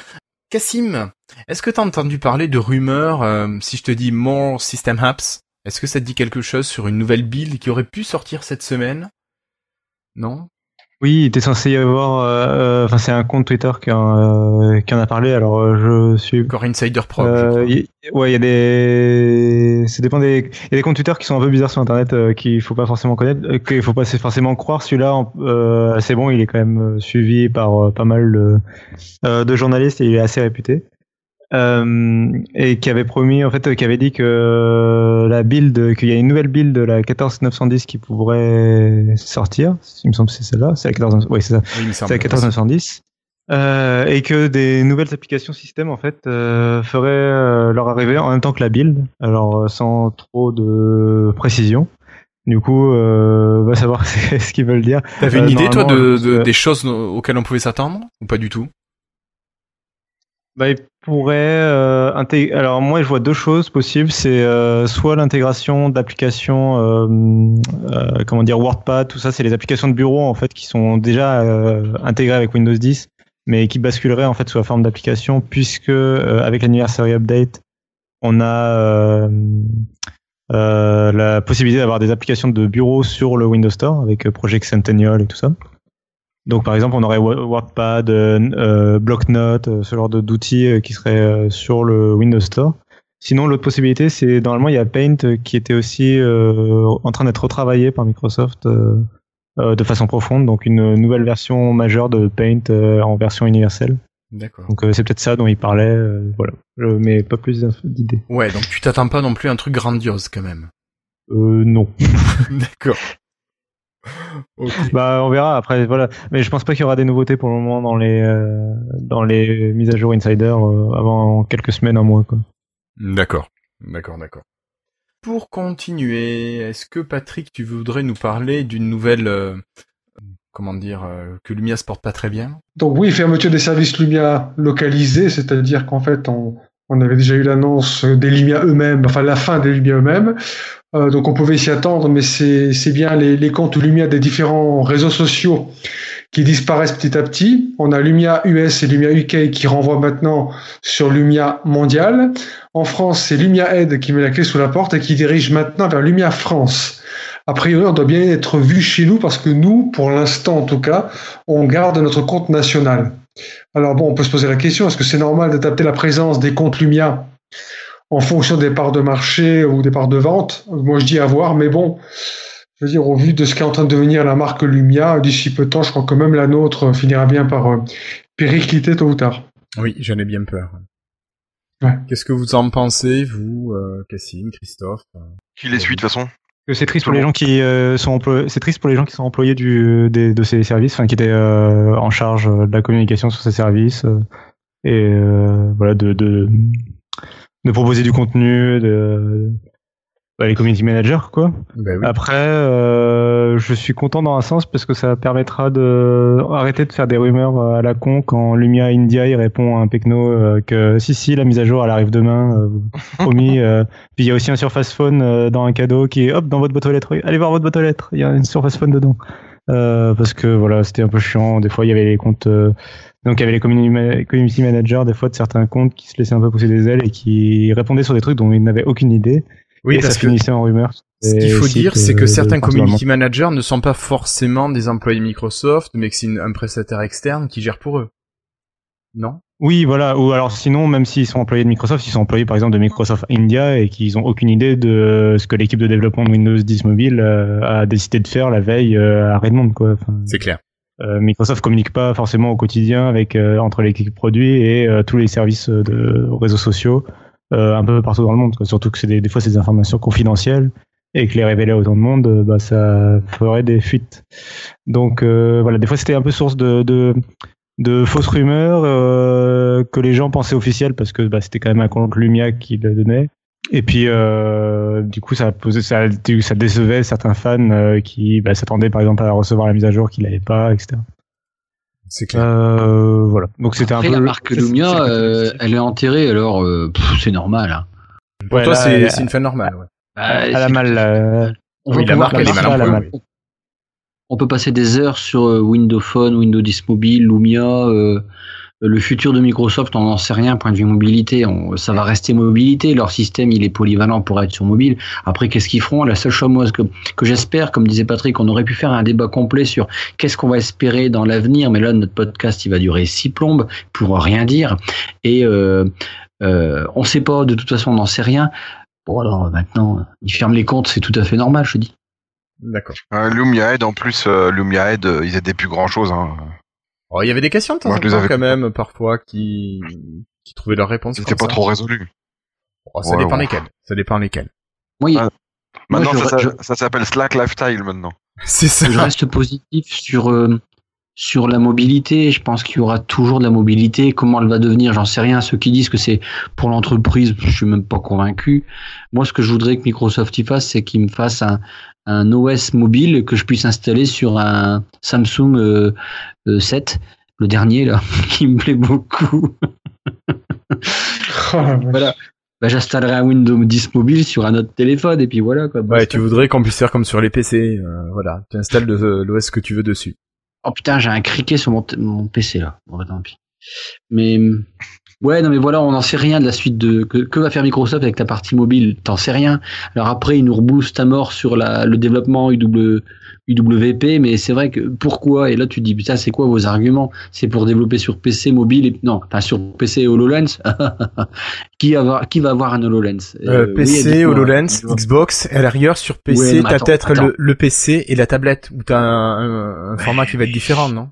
Cassim, est-ce que t'as entendu parler de rumeurs euh, Si je te dis More System Apps, est-ce que ça te dit quelque chose sur une nouvelle build qui aurait pu sortir cette semaine? Non? Oui, il était censé y avoir. euh, euh, Enfin, c'est un compte Twitter qui en, euh, qui en a parlé. Alors, euh, je suis. Encore Insider Pro. y- ouais, il y a des. Ça dépend des. Il y a des comptes Twitter qui sont un peu bizarres sur Internet euh, qu'il faut pas forcément connaître, euh, qu'il faut pas forcément croire. Celui-là, euh, c'est bon, il est quand même suivi par pas mal de, euh, de journalistes et il est assez réputé. Euh, et qui avait promis, en fait, euh, qui avait dit que euh, la build, qu'il y a une nouvelle build de la 14910 qui pourrait sortir. Il me semble que c'est celle-là. C'est la 14. Oui, c'est ça. Oui. C'est la 14910. Euh, et que des nouvelles applications système en fait euh, feraient euh, leur arrivée en même temps que la build, alors euh, sans trop de précision. Du coup, euh, va savoir (laughs) ce qu'ils veulent dire. T'avais une idée, toi, de, de- des choses auxquelles on pouvait s'attendre Ou pas du tout? Bah, il pourrait euh, intég- Alors moi, je vois deux choses possibles. C'est euh, soit l'intégration d'applications, euh, euh, comment dire, WordPad, tout ça, c'est les applications de bureau en fait qui sont déjà euh, intégrées avec Windows 10, mais qui basculeraient en fait sous la forme d'application, puisque euh, avec l'anniversary update, on a la possibilité d'avoir des applications de bureau sur le Windows Store avec Project Centennial et tout ça. Donc par exemple, on aurait Wo- WordPad, euh, euh, Blocknote, euh, ce genre d'outils euh, qui seraient euh, sur le Windows Store. Sinon, l'autre possibilité, c'est normalement il y a Paint euh, qui était aussi euh, en train d'être retravaillé par Microsoft euh, euh, de façon profonde, donc une nouvelle version majeure de Paint euh, en version universelle. D'accord. Donc euh, c'est peut-être ça dont il parlait, euh, voilà. Je mets pas plus d'idées. Ouais, donc tu t'attends pas non plus à un truc grandiose quand même. Euh, non. (laughs) (laughs) D'accord. (laughs) Bah on verra. Après voilà. Mais je pense pas qu'il y aura des nouveautés pour le moment dans les euh, dans les mises à jour insider euh, avant quelques semaines un mois quoi. D'accord, d'accord, d'accord. Pour continuer, est-ce que Patrick, tu voudrais nous parler d'une nouvelle, euh, comment dire, euh, que Lumia se porte pas très bien? Donc oui, fermeture des services Lumia localisés, c'est-à-dire qu'en fait, on, on avait déjà eu l'annonce des Lumia eux-mêmes, enfin la fin des Lumia eux-mêmes. Euh, donc on pouvait s'y attendre, mais c'est bien les, les comptes Lumia des différents réseaux sociaux qui disparaissent petit à petit. On a Lumia US et Lumia UK qui renvoient maintenant sur Lumia mondial. En France, c'est Lumia Aid qui met la clé sous la porte et qui dirige maintenant vers Lumia France. A priori, on doit bien être vu chez nous parce que nous, pour l'instant en tout cas, on garde notre compte national. Alors bon, on peut se poser la question, est-ce que c'est normal d'adapter la présence des comptes Lumia en fonction des parts de marché ou des parts de vente? Moi, je dis à voir, mais bon, je veux dire, au vu de ce qu'est en train de devenir la marque Lumia, d'ici peu de temps, je crois que même la nôtre finira bien par euh, péricliter tôt ou tard. Oui, j'en ai bien peur. Ouais. Qu'est-ce que vous en pensez, vous, euh, Cassim, Christophe euh? Qui les suit de toute façon? C'est triste pour les gens qui euh, sont employés, c'est triste pour les gens qui sont employés du des, de ces services, enfin qui étaient euh, en charge de la communication sur ces services euh, et euh, voilà de, de de proposer du contenu, de bah, les community managers, quoi. Ben oui. Après, euh, je suis content dans un sens parce que ça permettra de arrêter de faire des rumeurs euh, à la con quand Lumia India il répond à un pecno euh, que si si la mise à jour elle arrive demain, euh, (laughs) promis. euh. Puis il y a aussi un Surface Phone dans un cadeau qui est hop dans votre boîte aux lettres. Allez voir votre boîte aux lettres, il y a une Surface Phone dedans. Euh, parce que voilà, c'était un peu chiant. Des fois il y avait les comptes. euh, donc il y avait les community managers des fois de certains comptes qui se laissaient un peu pousser des ailes et qui répondaient sur des trucs dont ils n'avaient aucune idée. Oui, et parce ça que finissait en rumeur. ce qu'il faut dire, c'est que certains community managers ne sont pas forcément des employés Microsoft, mais que c'est un prestataire externe qui gère pour eux. Non? Oui, voilà. Ou alors sinon, même s'ils sont employés de Microsoft, ils sont employés par exemple de Microsoft India et qu'ils ont aucune idée de ce que l'équipe de développement de Windows 10 Mobile euh, a décidé de faire la veille euh, à Redmond, quoi. Enfin, C'est clair. euh, Microsoft communique pas forcément au quotidien avec euh, entre l'équipe produit et euh, tous les services de réseaux sociaux euh, un peu partout dans le monde. quoi. Surtout que c'est des, des fois c'est des informations confidentielles et que les révéler à autant de monde, euh, bah, ça ferait des fuites. Donc euh, voilà, des fois c'était un peu source de, de, de fausses rumeurs euh, que les gens pensaient officielles parce que bah, c'était quand même un compte Lumia qui le donnait. Et puis euh, du coup ça posait, ça, ça décevait certains fans qui bah, s'attendaient par exemple à recevoir la mise à jour qu'ils n'avaient pas, etc. C'est clair. Euh, voilà. Donc c'était un peu la le- marque c'est- c'est Lumia, euh, elle est enterrée, alors euh, pff, c'est normal. Hein. Pour Ouais, toi, là, c'est elle- c'est une fin normale. Ouais. Bah, elle a mal. euh, On Oui, va la pouvoir marque, elle est passer- mal mal. oui. On peut passer des heures sur euh, Windows Phone, Windows 10 Mobile, Lumia. Le futur de Microsoft, on n'en sait rien, point de vue mobilité. On- ça va rester mobilité. Leur système, il est polyvalent pour être sur mobile. Après, qu'est-ce qu'ils feront? La seule chose moi, que, que j'espère, comme disait Patrick, on aurait pu faire un débat complet sur qu'est-ce qu'on va espérer dans l'avenir. Mais là, notre podcast, il va durer six plombes pour rien dire. Et euh, euh, on ne sait pas, de toute façon, on n'en sait rien. Bon, alors maintenant, ils ferment les comptes, c'est tout à fait normal, je dis. D'accord. Euh, Lumia Head, en plus, euh, Lumia Head, euh, ils aidaient plus grand chose. Hein. Oh, Il y avait des questions de temps Moi, en temps, avais quand même, parfois, qui, qui trouvaient leur réponse. C'était pas ça. trop résolu. Oh, ça Ouais, dépend ouais. lesquels. Ça dépend lesquels. Moi, il- Ah, Maintenant, Moi, je- ça, ça- je- ça s'appelle Slack Lifestyle maintenant. (laughs) C'est ça. je reste positif sur euh, sur la mobilité. Je pense qu'il y aura toujours de la mobilité. Comment elle va devenir, j'en sais rien. Ceux qui disent que c'est pour l'entreprise, je suis même pas convaincu. Moi, ce que je voudrais que Microsoft y fasse, c'est qu'il me fasse un un OS mobile que je puisse installer sur un Samsung euh, euh, 7, le dernier là, (laughs) qui me plaît beaucoup. (laughs) Oh. Voilà. Bah, j'installerai un Windows 10 mobile sur un autre téléphone et puis voilà quoi. Ouais, tu voudrais qu'on puisse faire comme sur les PC. euh, voilà, tu installes le- l'OS que tu veux dessus. Oh putain, j'ai un criquet sur mon, t- mon PC là. Bon, bah, tant pis. Mais ouais, non mais voilà, on n'en sait rien de la suite de que, que va faire Microsoft avec la partie mobile. T'en sais rien. Alors après, ils nous reboostent à mort sur la, le développement UW, UWP, mais c'est vrai que pourquoi Et là, tu te dis putain, c'est quoi vos arguments? C'est pour développer sur PC mobile et non, enfin sur PC et HoloLens? (laughs) qui, va avoir, qui va avoir un HoloLens? Euh, oui, PC. HoloLens, Xbox, et à l'arrière sur PC, Ouais, t'as peut-être le, le PC et la tablette, où t'as un- un format qui va être différent, non?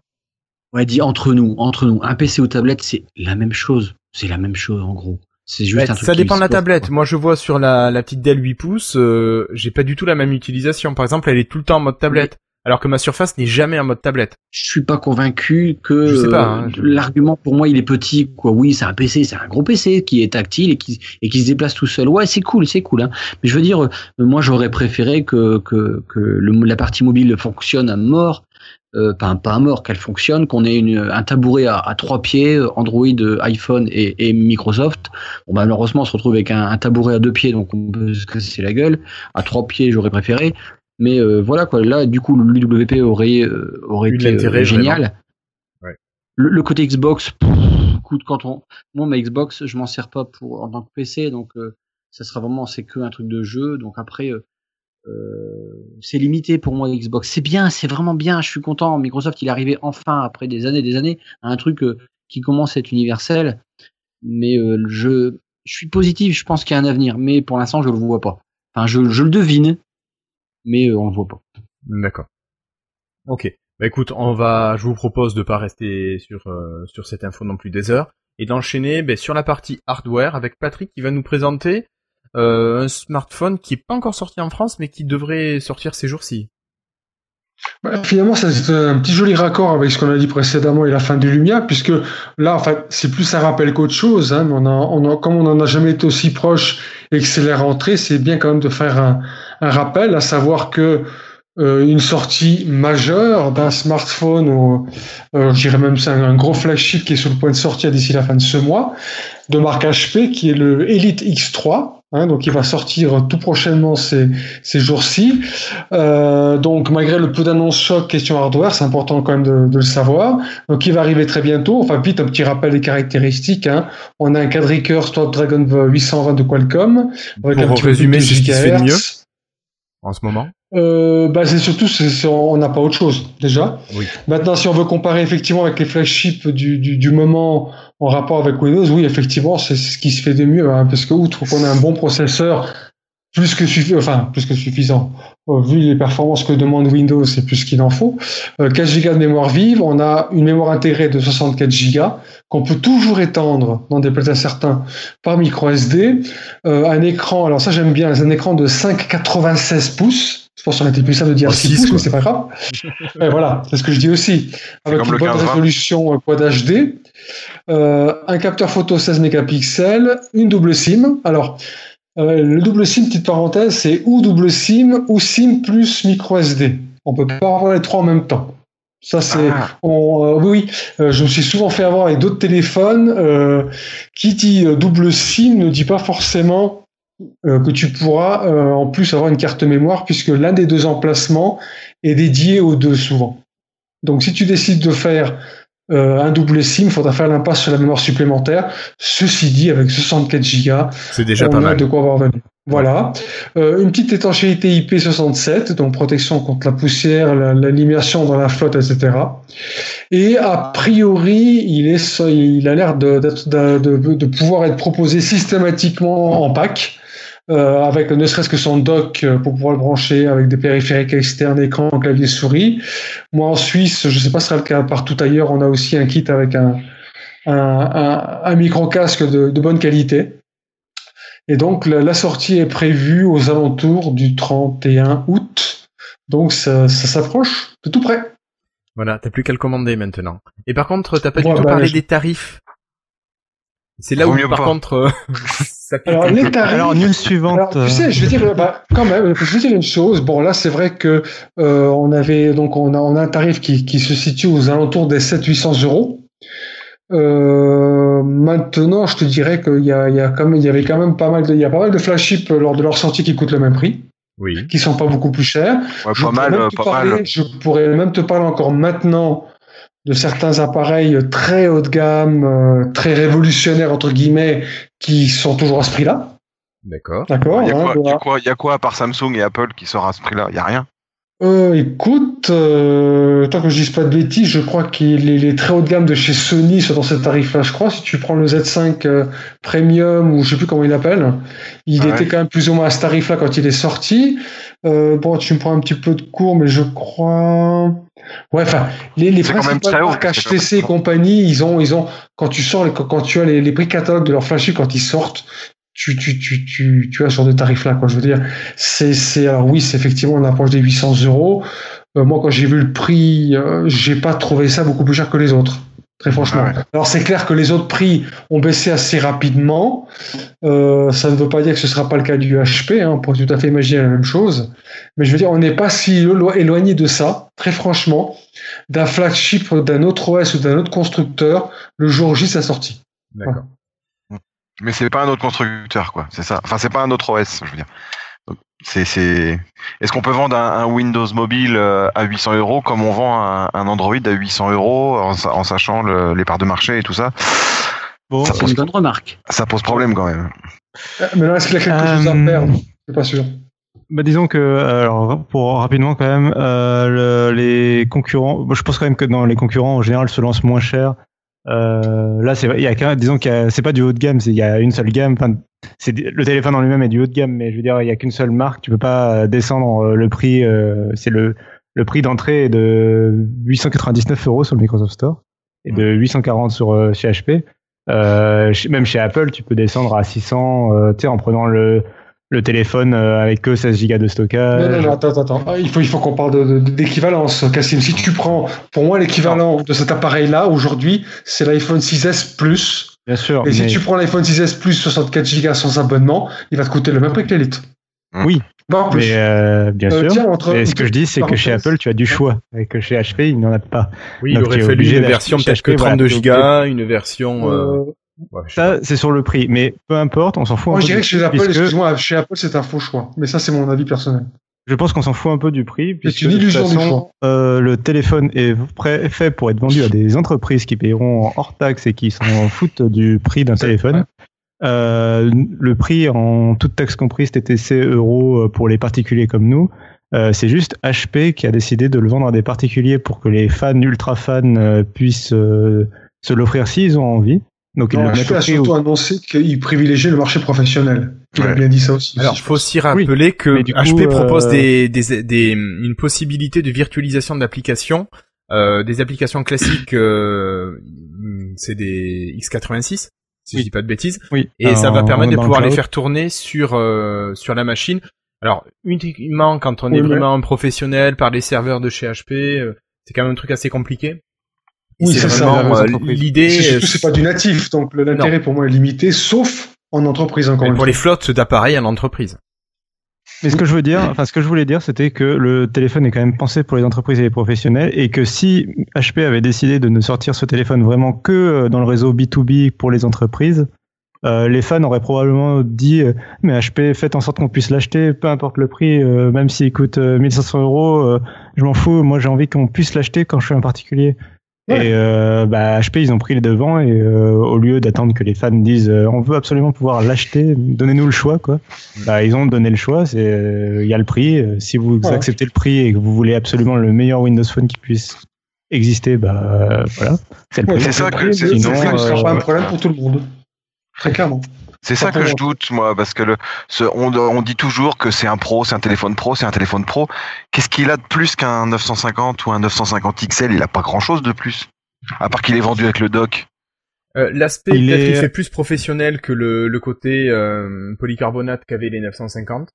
Ouais, dit entre nous, entre nous, un PC ou tablette, c'est la même chose. C'est la même chose en gros. C'est juste Ouais, un truc Ça dépend de la tablette. quoi. Moi, je vois sur la, la petite Dell 8 pouces, euh, j'ai pas du tout la même utilisation. Par exemple, elle est tout le temps en mode tablette, alors que ma Surface n'est jamais en mode tablette. Je suis pas convaincu que euh, hein, je- l'argument pour moi il est petit quoi. Oui, c'est un PC, c'est un gros PC qui est tactile et qui et qui se déplace tout seul. Ouais, c'est cool, c'est cool. Hein. Mais je veux dire, euh, moi j'aurais préféré que que que le, la partie mobile fonctionne à mort. Euh, pas, pas à mort, qu'elle fonctionne, qu'on ait une, un tabouret à, à trois pieds, euh, Android, euh, iPhone et, et Microsoft. Bon, bah, malheureusement, on se retrouve avec un, un tabouret à deux pieds, donc on peut se casser la gueule. À trois pieds, j'aurais préféré. Mais euh, voilà quoi, là du coup l'UWP aurait euh, aurait Eu été euh, génial. Ouais. Le, le côté Xbox, pff, écoute quand on moi ma Xbox je m'en sers pas pour en tant que PC donc euh, ça sera vraiment c'est que un truc de jeu donc après euh, c'est limité pour moi Xbox. C'est bien, c'est vraiment bien. Je suis content. Microsoft il est arrivé enfin après des années des années à un truc euh, qui commence à être universel. Mais euh, je je suis positif. Je pense qu'il y a un avenir, mais pour l'instant je le vois pas. Enfin je je le devine, mais euh, on le voit pas. D'accord. Ok. Bah écoute, on va, je vous propose de pas rester sur euh, sur cette info non plus des heures et d'enchaîner ben, sur la partie hardware avec Patrick qui va nous présenter euh, un smartphone qui est pas encore sorti en France mais qui devrait sortir ces jours-ci. Bah, finalement, c'est un petit joli raccord avec ce qu'on a dit précédemment et la fin du Lumia, puisque là, en fait, c'est plus un rappel qu'autre chose. Hein, on a, on a, comme on n'en a jamais été aussi proche et que c'est la rentrée, c'est bien quand même de faire un, un rappel, à savoir que euh, une sortie majeure d'un smartphone, ou euh, je dirais même c'est un, gros flagship qui est sur le point de sortir d'ici la fin de ce mois, de marque HP, qui est le Elite X3. Hein, donc il va sortir tout prochainement ces, ces jours-ci. Euh, donc malgré le peu d'annonces choc question hardware, c'est important quand même de, de, le savoir. Donc il va arriver très bientôt. Enfin vite un petit rappel des caractéristiques. Hein. On a un quadricœur Snapdragon 820 de Qualcomm. Avec Pour un petit résumer, c'est ce qui se fait de mieux en ce moment euh, bah c'est surtout c'est, on n'a pas autre chose déjà. Oui. Maintenant, si on veut comparer effectivement avec les flagships du, du, du, moment en rapport avec Windows, oui, effectivement, c'est ce qui se fait de mieux, hein, parce que outre qu'on a un bon processeur, plus que suffisant, enfin plus que suffisant. Euh, vu les performances que demande Windows, c'est plus qu'il en faut. Euh, 4 Go de mémoire vive, on a une mémoire intégrée de 64 Go qu'on peut toujours étendre, dans des places certains, par micro SD. Euh, un écran, alors ça j'aime bien, un écran de 5,96 pouces je pense qu'on était plus simple de dire 6 pouces, mais c'est pas grave. Voilà, c'est ce que je dis aussi. Avec une bonne résolution Quad HD, euh, un capteur photo 16 mégapixels, une double SIM. Alors, euh, le double SIM, petite parenthèse, c'est ou double SIM ou SIM plus micro SD. On peut pas avoir les trois en même temps. Ça c'est, ah. euh, oui, euh, je me suis souvent fait avoir avec d'autres téléphones. Euh, qui dit double SIM ne dit pas forcément euh, que tu pourras euh, en plus avoir une carte mémoire puisque l'un des deux emplacements est dédié aux deux souvent. Donc si tu décides de faire euh, un double SIM, il faudra faire l'impasse sur la mémoire supplémentaire. Ceci dit, avec 64 Go, c'est déjà pas mal. de quoi avoir Voilà. une petite étanchéité IP67, donc protection contre la poussière, l'animation dans la flotte, etc. Et a priori, il, est, il a l'air de, de, de, pouvoir être proposé systématiquement en pack. Euh, avec ne serait-ce que son dock euh, pour pouvoir le brancher avec des périphériques externes, écran, clavier, souris. Moi en Suisse, je ne sais pas si ce sera le cas partout ailleurs, on a aussi un kit avec un, un, un, micro casque de, de, bonne qualité. Et donc la, sortie est prévue aux alentours du 31 août. Donc ça, ça s'approche de tout près. Voilà, t'as plus qu'à le commander maintenant. Et par contre, t'as pas du tout bah, parlé des tarifs. C'est là où, par contre, (laughs) euh, alors, les tarifs. Alors, suivante. tu sais, je vais dire, bah, quand même, je vais dire une chose. Bon, là, c'est vrai que euh, on avait donc on a, on a un tarif qui, qui se situe aux alentours des 700-800 euros. Euh, maintenant, je te dirais qu'il y a, il y a quand même, il y avait quand même pas mal de, il y a pas mal de flagships lors de leur sortie qui coûtent le même prix. Oui. Qui sont pas beaucoup plus chers. Ouais, pas mal, pas parler, mal. Je pourrais même te parler encore maintenant de certains appareils très haut de gamme, euh, très révolutionnaires entre guillemets, qui sont toujours à ce prix-là. D'accord. D'accord. Il y, a hein, quoi, y, a quoi, y a quoi à part Samsung et Apple qui sort à ce prix-là? Il y a rien? Euh, écoute, euh, tant que je dise pas de bêtises, je crois que les, les, très haut de gamme de chez Sony sont dans ce tarif-là, je crois. Si tu prends le Z5 euh, Premium ou je sais plus comment il appelle, il Ah était quand même plus ou moins à ce tarif-là quand il est sorti. Euh, bon, tu me prends un petit peu de cours, mais je crois. Ouais, enfin, les, les principales marques HTC et compagnie, ils ont, ils ont, quand tu sors, les- quand tu as les, les prix catalogues de leurs flashs quand ils sortent, tu, tu, tu, tu, tu as sur des tarifs là, quoi. Je veux dire, c'est, c'est, alors oui, c'est effectivement, on approche des 800 euros. Euh, moi, quand j'ai vu le prix, euh, j'ai pas trouvé ça beaucoup plus cher que les autres. Très franchement. Ah ouais. Alors c'est clair que les autres prix ont baissé assez rapidement. Euh, ça ne veut pas dire que ce sera pas le cas du HP. Hein, on pourrait tout à fait imaginer la même chose. Mais je veux dire, on n'est pas si élo- éloigné de ça, très franchement, d'un flagship d'un autre OS ou d'un autre constructeur le jour J sa sortie. D'accord. Mais c'est pas un autre constructeur, quoi. C'est ça. Enfin, c'est pas un autre OS, je veux dire. C'est, c'est. Est-ce qu'on peut vendre un, un Windows mobile euh, à 800 euros comme on vend un, un Android à 800 euros en, sa- en sachant le- les parts de marché et tout ça? Bon, Ça C'est une bonne remarque. Ça pose problème quand même. Euh, Mais là, est-ce qu'il y a quelque chose à perdre Je suis pas sûr. Bah disons que euh, alors pour rapidement quand même euh, le- les concurrents bon, je pense quand même que dans les concurrents en général se lancent moins cher euh, là c'est il y a qu'un disons a- c'est pas du haut de gamme c'est il y a une seule gamme enfin c'est le téléphone en lui-même est du haut de gamme mais je veux dire il y a qu'une seule marque tu peux pas euh, descendre euh, le prix euh, c'est le le prix d'entrée est de 899 euros sur le Microsoft Store et de 840 sur euh, chez HP euh, même chez Apple tu peux descendre à 600 euh, tu sais en prenant le le téléphone euh, avec que 16 Go de stockage. Non, non, non, attends, attends, attends. Ah, Il faut, il faut qu'on parle d'équivalence, Cassim. Si tu prends, pour moi, l'équivalent de cet appareil-là, aujourd'hui, c'est l'iPhone 6S Plus. Bien sûr. Et si tu prends l'iPhone 6S Plus 64 Go sans abonnement, il va te coûter le même prix que l'Elite. Oui. Voire plus. Mais euh, bien Euh, sûr. tiens, entre- Et ce que je dis, c'est que chez. Apple, tu as du choix. Et que chez HP, il n'en a pas. Oui, il Donc, tu aurait fallu une version peut-être que HP, voilà. 32 Go, une version. Euh, ouais. Ça, c'est sur le prix. Mais peu importe, on s'en fout moi, un je peu dirais que chez Apple, puisque excuse-moi, chez Apple, c'est un faux choix. Mais ça, c'est mon avis personnel. Je pense qu'on s'en fout un peu du prix. puisque une de toute illusion du choix. euh, le téléphone est prêt- fait pour être vendu à des entreprises qui paieront hors taxe et qui s'en foutent du prix d'un C'est téléphone. Euh, le prix en toute taxe comprise, TTC, euros pour les particuliers comme nous. Euh, c'est juste HP qui a décidé de le vendre à des particuliers pour que les fans ultra fans puissent euh, se l'offrir s'ils ont envie. Donc Non, le mettent HP au a surtout annoncé qu'il privilégiait le marché professionnel. Il a bien dit ça aussi. Alors, je faut aussi rappeler que coup, HP propose euh, des, des, des, une possibilité de virtualisation d'applications, euh, des applications classiques, euh, c'est des x86, si je dis pas de bêtises, Oui, et ça va permettre de le pouvoir les faire tourner sur euh, sur la machine. Alors, uniquement quand on est vraiment un professionnel par les serveurs de chez HP, euh, c'est quand même un truc assez compliqué. Oui, c'est vraiment euh, l'idée. C'est surtout, c'est pas du natif, donc le- l'intérêt pour moi est limité, sauf en entreprise encore mais une pour fois. les flottes d'appareils en entreprise. Mais ce que je veux dire, enfin ce que je voulais dire, c'était que le téléphone est quand même pensé pour les entreprises et les professionnels, et que si HP avait décidé de ne sortir ce téléphone vraiment que euh, dans le réseau B2B pour les entreprises, euh, les fans auraient probablement dit euh, mais HP faites en sorte qu'on puisse l'acheter, peu importe le prix, euh, même s'il coûte euh, 1500 euros, je m'en fous, moi j'ai envie qu'on puisse l'acheter quand je suis un particulier. Ouais. Et euh, bah, HP ils ont pris les devants et euh, au lieu d'attendre que les fans disent euh, on veut absolument pouvoir l'acheter, donnez-nous le choix quoi. Bah, ils ont donné le choix, c'est euh, il y a le prix. euh, Si vous Ouais. acceptez le prix et que vous voulez absolument le meilleur Windows Phone qui puisse exister, bah euh, voilà, c'est le Ouais, prix. c'est ça que- le- c'est- sinon, le prix ne sera euh, pas un problème pour tout le monde. Très clairement. C'est ça que je doute, moi, parce que le, ce, on, on dit toujours que c'est un pro, c'est un téléphone pro, c'est un téléphone pro. Qu'est-ce qu'il a de plus qu'un 950 ou un 950 XL Il a pas grand-chose de plus. À part qu'il est vendu avec le dock. Euh, L'aspect Il peut-être est- qu'il fait plus professionnel que le, le côté euh, polycarbonate qu'avaient les 950.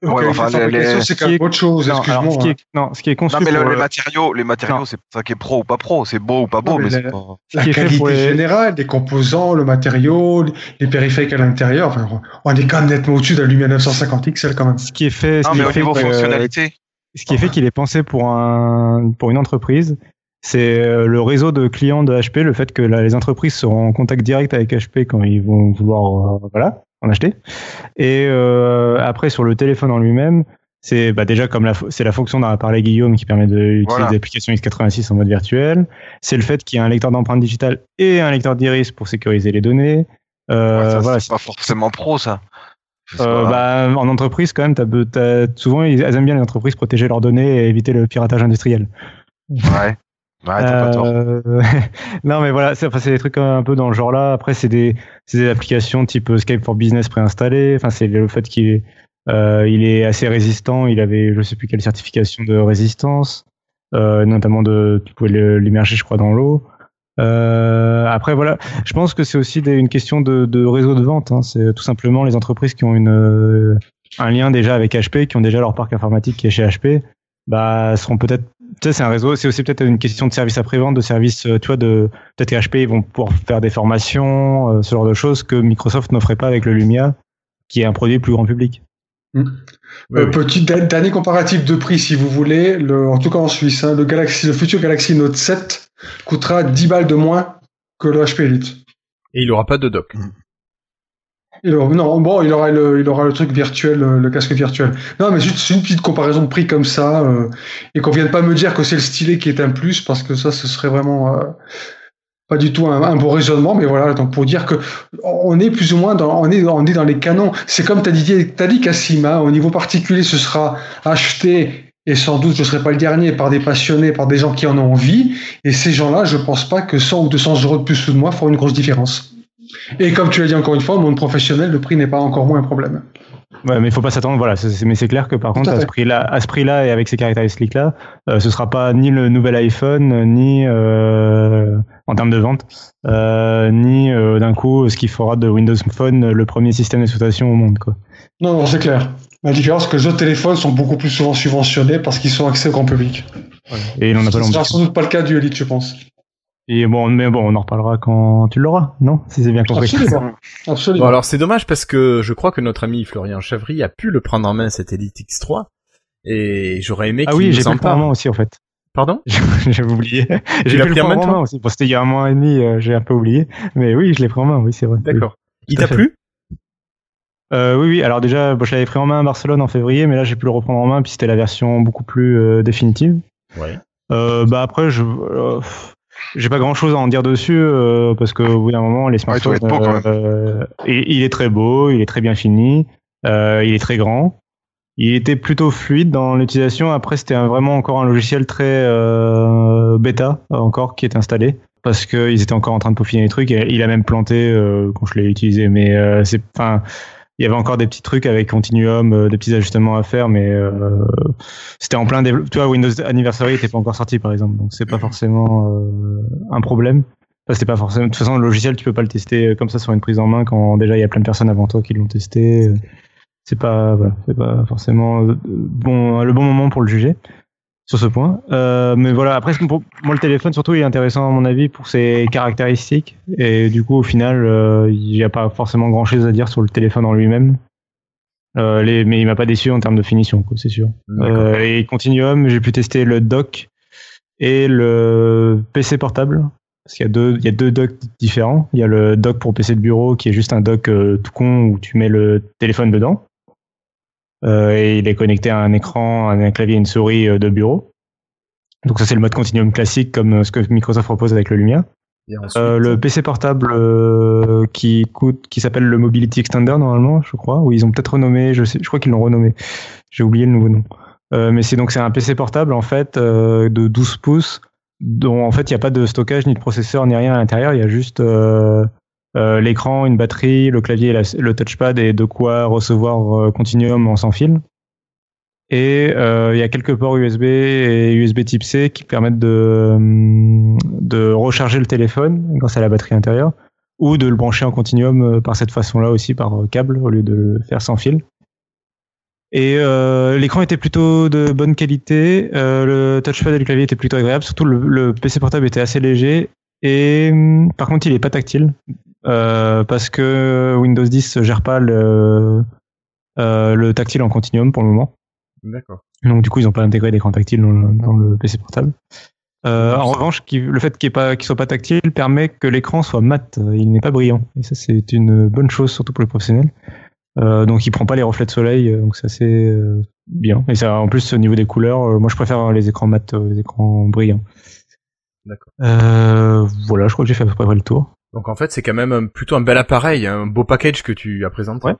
Ouais, Ok, enfin, la les- c'est ce quand même autre chose, Non, alors, excuse-moi. ce qui hein. est, non, ce qui est conçu Non, mais le- pour, les euh, matériaux, les matériaux, Non. c'est ça qui est pro ou pas pro. C'est beau ou pas beau, Non, mais mais c'est la- pas. ce La qui est fait qualité pour les- générale, les composants, le matériau, les périphériques à l'intérieur, enfin, on est quand même nettement au-dessus d'un Lumia 950 XL quand même. ce qui est fait, ce Non, qui mais est au fait niveau fonctionnalité. ce qui est fait qu'il est pensé pour un pour une entreprise, c'est euh, le réseau de clients de HP, le fait que là, les entreprises seront en contact direct avec HP quand ils vont vouloir euh, voilà en acheter. Et euh, après sur le téléphone en lui-même, c'est bah, déjà comme c'est la fonction dont a parlé Guillaume qui permet d'utiliser Voilà. l'application x86 en mode virtuel. C'est le fait qu'il y a un lecteur d'empreintes digitales et un lecteur d'iris pour sécuriser les données. Euh, Ouais, ça, voilà, c'est pas forcément pro, ça. Euh, bah, en entreprise, quand même, t'as, souvent, ils elles aiment bien les entreprises protéger leurs données et éviter le piratage industriel. Ouais. Ouais, t'as pas tort. Euh, (laughs) non, mais voilà, c'est, des trucs un peu dans le genre-là. Après, c'est des, applications type Skype for Business préinstallées. Enfin, c'est le fait qu'il est, euh, est assez résistant. Il avait, je sais plus quelle certification de résistance, euh, notamment de, tu pouvais l'immerger, je crois, dans l'eau. Euh, après, voilà, je pense que c'est aussi une question de, réseau de vente. Hein. C'est tout simplement les entreprises qui ont une, euh, un lien déjà avec HP, qui ont déjà leur parc informatique qui est chez HP, bah, seront peut-être sais, c'est un réseau, c'est aussi peut-être une question de service après-vente, de service, euh, tu vois, de peut-être que HP ils vont pouvoir faire des formations, euh, ce genre de choses que Microsoft n'offrait pas avec le Lumia, qui est un produit plus grand public. Oui, Euh, oui. Petit dernier comparatif de prix, si vous voulez, le, en tout cas en Suisse, hein, le, Galaxy, le futur Galaxy Note 7 coûtera 10 balles de moins que le HP Elite. Et il aura pas de dock. Non, bon, il aura le, il aura le truc virtuel, le, le casque virtuel. Non, mais juste une petite comparaison de prix comme ça, euh, et qu'on vienne pas me dire que c'est le stylet qui est un plus, parce que ça, ce serait vraiment euh, pas du tout un, bon raisonnement. Mais voilà, donc pour dire que on est plus ou moins dans, on est, on est dans les canons. C'est comme t'as dit, t'as dit Cassim, hein, au niveau particulier, ce sera acheté. Et sans doute, je ne serai pas le dernier par des passionnés, par des gens qui en ont envie. Et ces gens-là, je pense pas que 100 ou 200 euros de plus ou de moins feront une grosse différence. Et comme tu l'as dit encore une fois, au monde professionnel, le prix n'est pas encore moins un problème. Ouais, mais il faut pas s'attendre. Voilà, mais c'est clair que par contre, à ce prix-là, à ce prix-là et avec ces caractéristiques-là, euh, ce sera pas ni le nouvel iPhone, ni euh, en termes de vente, euh, ni euh, d'un coup ce qui fera de Windows Phone le premier système d'exploitation au monde. Quoi. Non, non, c'est clair. La différence, c'est que les autres téléphones sont beaucoup plus souvent subventionnés parce qu'ils sont accès au grand public. Et il en a pas Ce sera l'ambition. sans doute pas le cas du Elite, je pense. Et bon, mais bon, on en reparlera quand tu l'auras, non? Si c'est bien compris. Absolument. (laughs) Absolument. Bon alors c'est dommage parce que je crois que notre ami Florian Chavry a pu le prendre en main cet Elite X3 et j'aurais aimé Ah qu'il oui, j'ai pu en le prendre en main aussi en fait. Pardon? (laughs) J'avais oublié. J'ai pu pris le en main, prendre en main aussi. Bon, c'était il y a un mois et demi, euh, j'ai un peu oublié. Mais oui, je l'ai pris en main, oui, c'est vrai. D'accord. Il t'a plu? Euh, oui, oui. Alors déjà, bon, je l'avais pris en main à Barcelone en février, mais là, j'ai pu le reprendre en main, puis c'était la version beaucoup plus euh, définitive. Ouais. Euh, bah après, je euh, j'ai pas grand chose à en dire dessus euh, parce que au bout d'un moment, les smartphones, beau, euh, il, il est très beau, il est très bien fini, euh, il est très grand. Il était plutôt fluide dans l'utilisation. Après, c'était vraiment encore un logiciel très euh, bêta encore qui est installé parce qu'ils étaient encore en train de peaufiner les trucs. Et il a même planté euh, quand je l'ai utilisé, mais euh, c'est, enfin, il y avait encore des petits trucs avec Continuum, euh, des petits ajustements à faire, mais euh, c'était en plein développement. Tu vois, Windows Anniversary était pas encore sorti, par exemple, donc c'est pas forcément euh, un problème. Enfin, pas forcément. De toute façon, le logiciel, tu peux pas le tester comme ça sur une prise en main quand déjà il y a plein de personnes avant toi qui l'ont testé. C'est pas, voilà, c'est pas forcément euh, bon, le bon moment pour le juger sur ce point. Euh, mais voilà, après, pour moi, le téléphone, surtout, il est intéressant, à mon avis, pour ses caractéristiques. Et du coup, au final, euh, il n'y a pas forcément grand chose à dire sur le téléphone en lui-même. Euh, les, mais il m'a pas déçu en termes de finition, quoi, c'est sûr. Euh, et Continuum, j'ai pu tester le dock et le PC portable. Parce qu'il y a deux, il y a deux docks différents. Il y a le dock pour PC de bureau qui est juste un dock euh, tout con où tu mets le téléphone dedans. Euh, et il est connecté à un écran, à un clavier et une souris euh, de bureau. Donc ça c'est le mode Continuum classique comme euh, ce que Microsoft propose avec le Lumia. Ensuite, Euh, le PC portable euh, qui coûte, qui s'appelle le Mobility Extender normalement, je crois, ou ils ont peut-être renommé, je sais, je crois qu'ils l'ont renommé. J'ai oublié le nouveau nom. Euh, mais c'est donc c'est un PC portable en fait euh, de 12 pouces, dont en fait il n'y a pas de stockage ni de processeur ni rien à l'intérieur. Il y a juste euh, l'écran, une batterie, le clavier, et le touchpad et de quoi recevoir euh, Continuum en sans fil. Et euh, il y a quelques ports USB et USB Type C qui permettent de, hum, de recharger le téléphone grâce à la batterie intérieure ou de le brancher en continuum par cette façon-là aussi par câble au lieu de faire sans fil. Et l'écran était plutôt de bonne qualité, le touchpad et le clavier étaient plutôt agréables, surtout le, le PC portable était assez léger et hum, par contre il est pas tactile euh, parce que Windows 10 gère pas le, euh, le tactile en continuum pour le moment. D'accord. Donc du coup, ils n'ont pas intégré d'écran tactile dans le, dans le PC portable. Euh, en revanche, qui- le fait qu'il ne soit pas tactile permet que l'écran soit mat, il n'est pas brillant. Et ça, c'est une bonne chose, surtout pour les professionnels. Euh, donc, il prend pas les reflets de soleil, euh, donc c'est assez euh, bien. Et ça, en plus, au niveau des couleurs, moi, je préfère les écrans mat, les écrans brillants. D'accord. Euh, voilà, je crois que j'ai fait à peu près le tour. Donc en fait, c'est quand même un- plutôt un bel appareil, un beau package que tu as présenté. Ouais.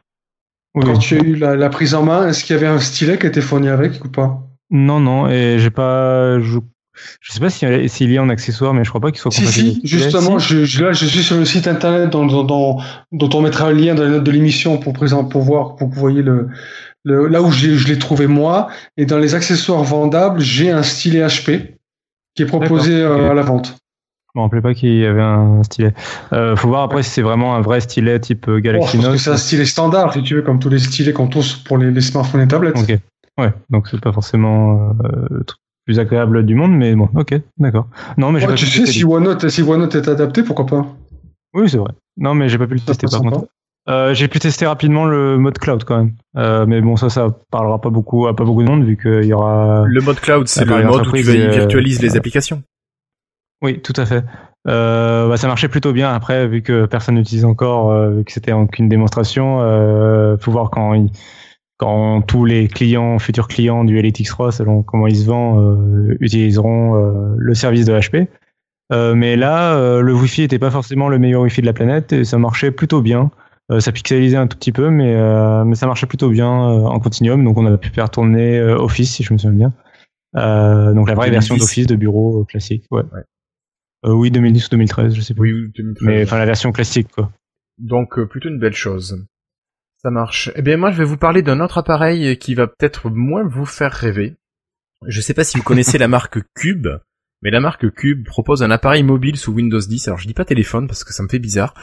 Oui, Quand oui. tu as eu la, la prise en main, est-ce qu'il y avait un stylet qui était fourni avec ou pas? Non, non, et j'ai pas, je, je sais pas s'il y a- s'il y a en accessoire, mais je crois pas qu'il soit Si, compatible si, celui-là. justement, Si. je, je- là, je suis sur le site internet dont, dont, dont- dont on mettra un lien dans les notes de l'émission pour, présent- pour voir, pour que vous voyez le, le, là où je l'ai- trouvé moi. Et dans les accessoires vendables, j'ai un stylet HP qui est proposé euh, à la vente. Je me rappelais pas qu'il y avait un stylet. Euh, faut voir après si c'est vraiment un vrai stylet type euh, Bon, Galaxy que Note. c'est un stylet standard, si tu veux, comme tous les stylets qu'on tous pour les, les smartphones et tablettes. Ok. Ouais, donc c'est pas forcément euh, le truc le plus agréable du monde, mais bon, ok, d'accord. Non, mais Ouais, pas tu sais, si OneNote, si OneNote est adapté, pourquoi pas? Oui, c'est vrai. Non, mais j'ai pas pu le tester par contre. Euh, j'ai pu tester rapidement le mode cloud quand même. Euh, mais bon, ça, ça parlera pas beaucoup à pas beaucoup de monde vu qu'il y aura. Le mode cloud, c'est le mode où tu euh, virtualises les applications. Oui, tout à fait. Euh, bah, ça marchait plutôt bien. Après, vu que personne n'utilise encore, euh, vu que c'était en qu'une démonstration, euh, faut voir quand il- quand tous les clients, futurs clients du Elite X3, selon comment ils se vendent, euh, utiliseront euh, le service de HP. Euh, mais là, euh, le Wi-Fi était pas forcément le meilleur Wi-Fi de la planète et ça marchait plutôt bien. Euh, ça pixelisait un tout petit peu, mais, euh, mais ça marchait plutôt bien euh, en continuum. Donc on a pu faire tourner Office, si je me souviens bien. Euh, donc la vraie 2010. version d'Office de bureau classique. Ouais. Ouais. Euh, oui, 2010 ou 2013, je sais plus. Oui, oui, 2013. Mais enfin la version classique quoi. Donc euh, plutôt une belle chose. Ça marche. Eh bien moi je vais vous parler d'un autre appareil qui va peut-être moins vous faire rêver. Je sais pas si vous connaissez (laughs) la marque Cube, Mais la marque Cube propose un appareil mobile sous Windows 10, alors je dis pas téléphone parce que ça me fait bizarre,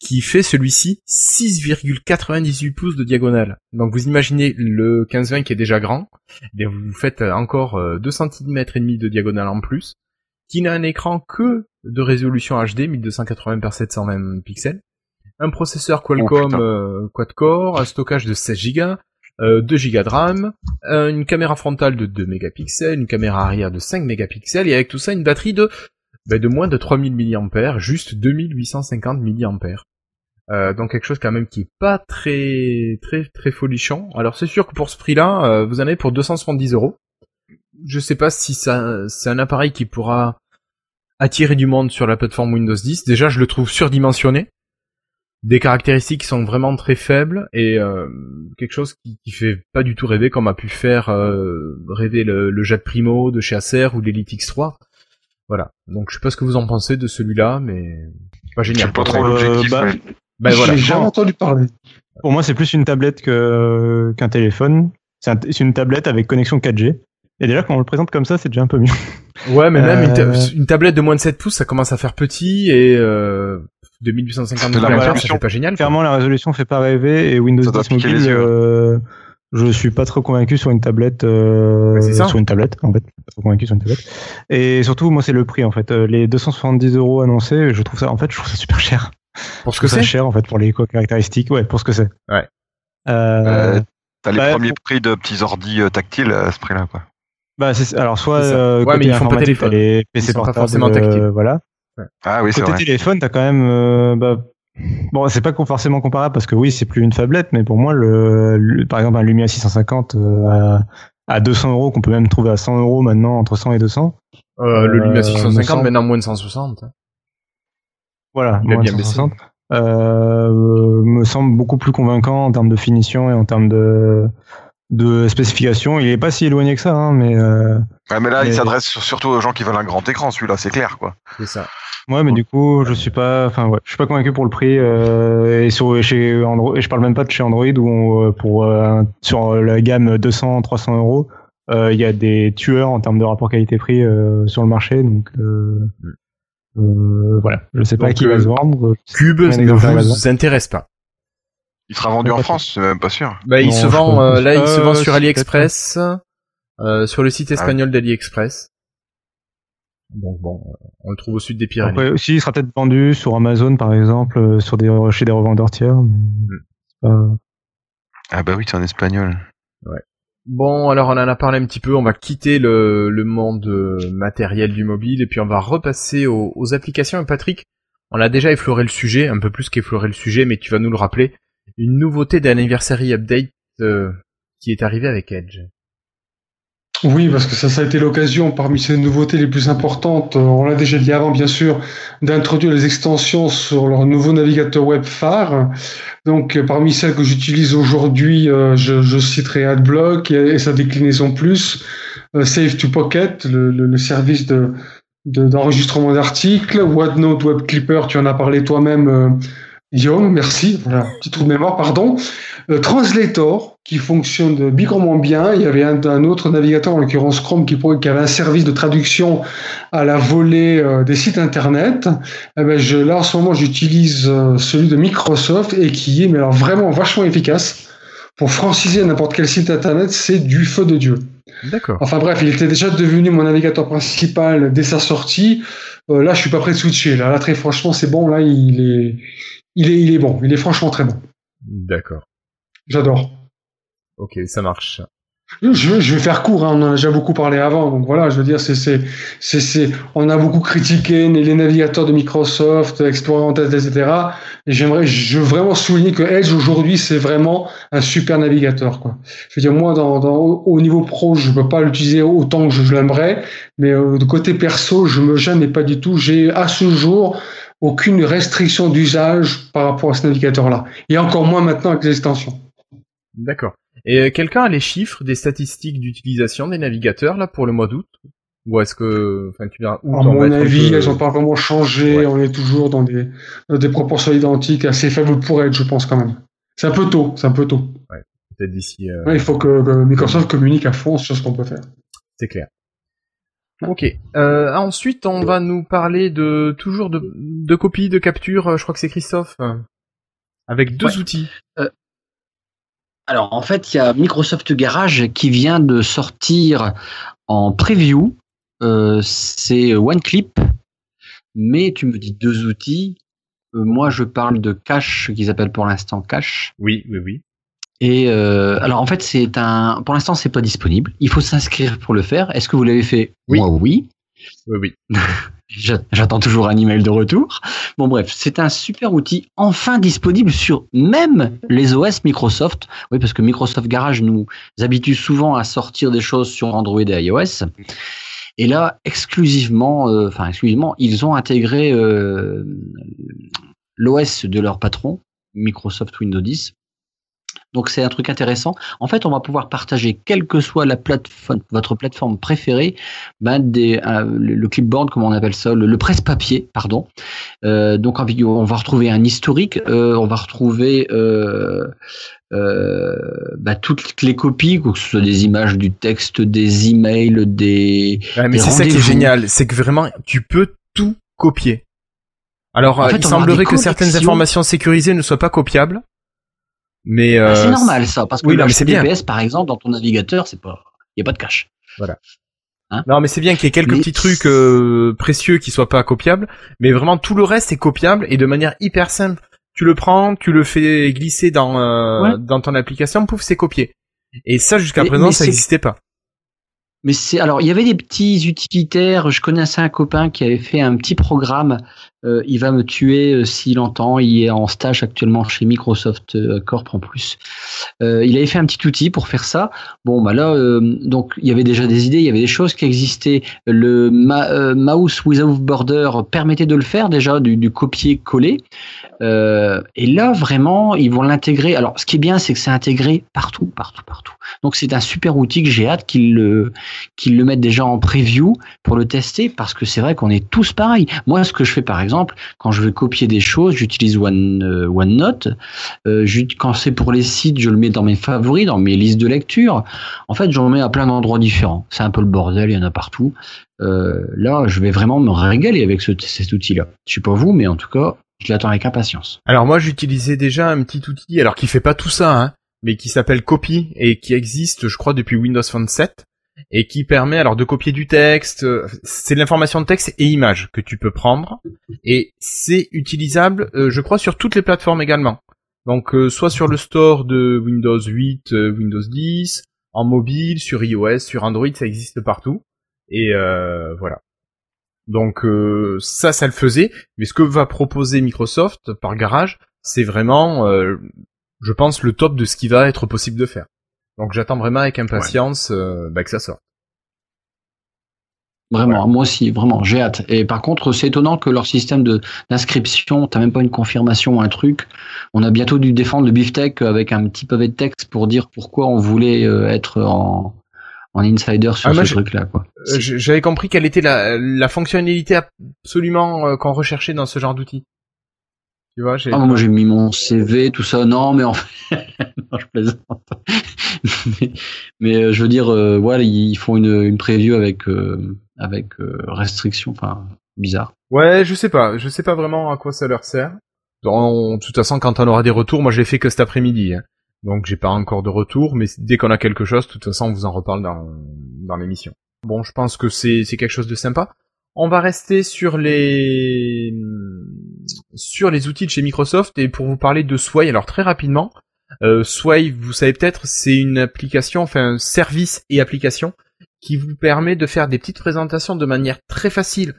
qui fait celui-ci 6,98 pouces de diagonale. Donc vous imaginez le 15-20 qui est déjà grand, eh bien vous faites encore 2 cm et demi de diagonale en plus, qui n'a un écran que de résolution HD 1280 par 720 pixels, un processeur Qualcomm putain. euh, quad-core, un stockage de 16 Go, euh, 2 Go de RAM, euh, une caméra frontale de 2 mégapixels, une caméra arrière de 5 mégapixels, et avec tout ça une batterie de ben, de moins de 3000 mAh, juste 2850 mAh. Euh, donc quelque chose quand même qui est pas très très très folichon. Alors c'est sûr que pour ce prix-là, euh, vous en avez pour 270 euros. Je sais pas si ça c'est un appareil qui pourra attirer du monde sur la plateforme Windows 10. Déjà, je le trouve surdimensionné, des caractéristiques qui sont vraiment très faibles et euh, quelque chose qui, qui fait pas du tout rêver, comme a pu faire euh, rêver le, le Jet Primo de chez Acer ou l'Elite X3. Voilà. Donc je sais pas ce que vous en pensez de celui-là, mais pas Je génial. pas trop Euh, l'objectif. bah, mais- Ben voilà. J'ai jamais entendu parler. Pour moi, c'est plus une tablette que qu'un téléphone. C'est un- c'est une tablette avec connexion 4G. Et déjà, quand on le présente comme ça, c'est déjà un peu mieux. (laughs) Ouais, mais même une, ta- Euh, une tablette de moins de 7 pouces, ça commence à faire petit et euh, 2850 C'est la mAh, fait pas génial. quoi. Clairement, la résolution fait pas rêver. Et Windows Ça doit 10 piquer mobile, yeux. euh, je suis pas trop convaincu sur une tablette. euh, Ouais, c'est ça. sur une tablette, en fait. Pas trop convaincu sur une tablette. Et surtout, moi, c'est le prix, en fait. Euh, Les 270 euros annoncés, je trouve ça, en fait, je trouve ça super cher. Pour ce que c'est. cher, en fait, pour les caractéristiques. Ouais, pour ce que c'est. Ouais. Euh, Euh, T'as les bah, premiers pour- prix de petits ordi tactiles à ce prix-là, quoi. Bah, c'est alors soit euh, Ouais, côté mais ils font pas téléphone. les PC Ils sont pas portables, forcément tactiles. euh, voilà. Ah oui, c'est Côté vrai. téléphone, t'as quand même, euh, bah, bon, c'est pas forcément comparable parce que oui, c'est plus une tablette, mais pour moi, le, le- par exemple, un Lumia 650 euh, à, à 200 euros qu'on peut même trouver à 100 euros maintenant, entre 100 et 200. Euh, le Lumia Euh, 650, me semble- maintenant moins de 160. hein. Voilà, Il moins de bien baissé. 160. Euh, me semble beaucoup plus convaincant en termes de finition et en termes de, de spécification. Il est pas si éloigné que ça, hein, mais euh, Ouais, mais là, il s'adresse sur- surtout aux gens qui veulent un grand écran, celui-là, c'est clair, quoi. C'est ça. Ouais, mais du coup, je suis pas, enfin ouais, je suis pas convaincu pour le prix. euh, et sur chez Android, et je parle même pas de chez Android où on, euh, pour euh, sur la gamme 200, 300 euros, euh, il y a des tueurs en termes de rapport qualité-prix euh, sur le marché. Donc euh, euh, voilà, je sais pas Donc, qui va euh, se vendre. Cube ne vous intéresse pas. Il sera vendu en (laughs) France, c'est même pas sûr. Bah, il Non, se vend, euh, là, il se vend Euh, sur AliExpress, euh, sur le site Ah espagnol d'AliExpress. Donc bon, euh, on le trouve au sud des Pyrénées. Après, aussi, il sera peut-être vendu sur Amazon par exemple, sur des chez des revendeurs tiers. mais pas- Ah bah oui, c'est en espagnol. Bon, alors on en a parlé un petit peu, on va quitter le, le monde matériel du mobile et puis on va repasser aux, aux applications. Et Patrick, on a déjà effleuré le sujet, un peu plus qu'effleuré le sujet, mais tu vas nous le rappeler. Une nouveauté d'anniversary update euh, qui est arrivée avec Edge. Oui, parce que ça, ça a été l'occasion, parmi ces nouveautés les plus importantes, euh, on l'a déjà dit avant, bien sûr, d'introduire les extensions sur leur nouveau navigateur web phare. Donc, euh, parmi celles que j'utilise aujourd'hui, je, citerai AdBlock et, sa déclinaison plus, Save to Pocket, le, service de de- d'enregistrement d'articles, OneNote Web Clipper, tu en as parlé toi-même, Guillaume, merci, voilà, petit trou de mémoire, pardon. Euh, Translator, qui fonctionne bigrement bien. Il y avait un, un autre navigateur, en l'occurrence Chrome, qui, avait un service de traduction à la volée euh, des sites internet. Eh ben, je, là, en ce moment, j'utilise euh, celui de Microsoft et qui est mais alors, vraiment vachement efficace. Pour franciser n'importe quel site internet, c'est du feu de Dieu. D'accord. Enfin bref, il était déjà devenu mon navigateur principal dès sa sortie. Euh, là, je suis pas prêt de switcher. Là, là très franchement, c'est bon. Là, il est, il est, il est bon. Il est franchement très bon. D'accord. J'adore. Ok, ça marche. Je, je vais faire court, hein, on en a déjà beaucoup parlé avant, donc voilà, je veux dire, c'est, c'est, c'est, c'est, on a beaucoup critiqué les navigateurs de Microsoft, Explorer en test, etc. Et j'aimerais, je veux vraiment souligner que Edge aujourd'hui, c'est vraiment un super navigateur, quoi. Je veux dire, moi, dans, dans, au niveau pro, je peux pas l'utiliser autant que je, je l'aimerais, mais euh, de côté perso, je me gêne, mais pas du tout. J'ai à ce jour aucune restriction d'usage par rapport à ce navigateur-là, et encore moins maintenant avec les extensions. D'accord. Et euh, quelqu'un a les chiffres des statistiques d'utilisation des navigateurs là pour le mois d'août? Ou est-ce que, enfin, tu verras où À mon avis, peu- elles n'ont pas vraiment changé. Ouais. On est toujours dans des, dans des proportions identiques, assez faibles pour être, je pense quand même. C'est un peu tôt, c'est un peu tôt. peut-être d'ici. euh, Ouais, il faut que, que Microsoft communique à fond sur ce qu'on peut faire. C'est clair. Ok. Euh, ensuite, on va nous parler de toujours de, de copies, de capture. euh, Je crois que c'est Christophe. euh, Avec deux Ouais. outils. Alors en fait, il y a Microsoft Garage qui vient de sortir en preview. Euh, c'est OneClip, mais tu me dis deux outils. Euh, moi, je parle de Cache, qu'ils appellent pour l'instant Cache. Oui, oui, oui. Et euh, alors en fait, c'est un. Pour l'instant, c'est pas disponible. Il faut s'inscrire pour le faire. Est-ce que vous l'avez fait? Oui. Moi, oui. Oui, oui. (laughs) J'a- J'attends toujours un email de retour. Bon bref, c'est un super outil enfin disponible sur même les OS Microsoft. Oui, parce que Microsoft Garage nous habitue souvent à sortir des choses sur Android et iOS. Et là, exclusivement, euh, enfin exclusivement, ils ont intégré euh, l'OS de leur patron, Microsoft Windows 10. Donc c'est un truc intéressant. En fait, on va pouvoir partager, quelle que soit la plateforme, votre plateforme préférée, ben, des, euh, le clipboard, comment on appelle ça, le, le presse-papier, pardon. Euh, donc en vidéo, on va retrouver un historique, euh, on va retrouver euh, euh, bah, toutes les copies, que ce soit des images, du texte, des emails, des. Ouais, mais c'est ça qui est génial, c'est que vraiment, tu peux tout copier. Alors, En euh, fait, il semblerait que certaines informations sécurisées ne soient pas copiables. Mais Ah, euh, c'est normal ça, parce que oui, le non, mais c'est bien. HTTPS, par exemple, dans ton navigateur, c'est pas, il y a pas de cache. Non, mais c'est bien qu'il y ait quelques Mais- petits trucs euh, précieux qui soient pas copiables, mais vraiment tout le reste est copiable et de manière hyper simple. Tu le prends, tu le fais glisser dans euh, Ouais. dans ton application, pouf, c'est copié. Et ça jusqu'à présent, mais ça n'existait pas. Mais c'est alors il y avait des petits utilitaires. Je connaissais un copain qui avait fait un petit programme. Euh, il va me tuer euh, s'il entend. Il est en stage actuellement chez Microsoft euh, Corp en plus. Il avait fait un petit outil pour faire ça. Bon bah là donc il y avait déjà des idées. Il y avait des choses qui existaient. Le mouse without border permettait de le faire déjà du, copier-coller. Et là vraiment ils vont l'intégrer. Alors ce qui est bien c'est que c'est intégré partout, partout, partout. Donc c'est un super outil que j'ai hâte qu'ils le qu'ils le mettent déjà en preview pour le tester parce que c'est vrai qu'on est tous pareils. Moi, ce que je fais par exemple, quand je veux copier des choses, j'utilise One, euh, OneNote. Euh, quand c'est pour les sites, je le mets dans mes favoris, dans mes listes de lecture. En fait, j'en mets à plein d'endroits différents. C'est un peu le bordel, il y en a partout. Euh, là, je vais vraiment me régaler avec ce, cet outil-là. Je sais pas vous, mais en tout cas, je l'attends avec impatience. Alors moi, j'utilisais déjà un petit outil, alors qui fait pas tout ça, hein, mais qui s'appelle Copy et qui existe, je crois, depuis Windows Phone 7 et qui permet alors de copier du texte. euh, C'est de l'information de texte et images que tu peux prendre et c'est utilisable, euh, je crois, sur toutes les plateformes également. Donc euh, soit sur le store de Windows 8, euh, Windows 10, en mobile, sur iOS, sur Android, ça existe partout. Et voilà. Donc ça, ça le faisait. Mais ce que va proposer Microsoft par garage, c'est vraiment, je pense, le top de ce qui va être possible de faire. Donc j'attends vraiment avec impatience euh, bah, que ça sorte. Vraiment, moi aussi, vraiment, j'ai hâte. Et par contre, c'est étonnant que leur système de d'inscription, t'as même pas une confirmation ou un truc. On a bientôt dû défendre le beefsteak avec un petit pavé de texte pour dire pourquoi on voulait euh, être en, en insider sur Ah, ce truc-là, quoi. Euh, J'avais compris quelle était la, la fonctionnalité absolument euh, qu'on recherchait dans ce genre d'outil. Tu vois, j'ai... Ah, moi, j'ai mis mon CV, tout ça. Non, mais en fait, (laughs) non, je plaisante. mais mais, euh, je veux dire, euh, ouais, ils font une, une preview avec euh, avec euh, restriction, enfin bizarre. Ouais, je sais pas, je sais pas vraiment à quoi ça leur sert. Dans- de toute façon, quand on aura des retours, moi j'ai fait que cet après-midi, hein. donc j'ai pas encore de retour, mais dès qu'on a quelque chose, de toute façon, on vous en reparle dans, dans l'émission. Bon, je pense que c'est c'est quelque chose de sympa. On va rester sur les sur les outils de chez Microsoft et pour vous parler de Sway. Alors très rapidement, euh, Sway, vous savez peut-être, c'est une application, enfin un service et application qui vous permet de faire des petites présentations de manière très facile.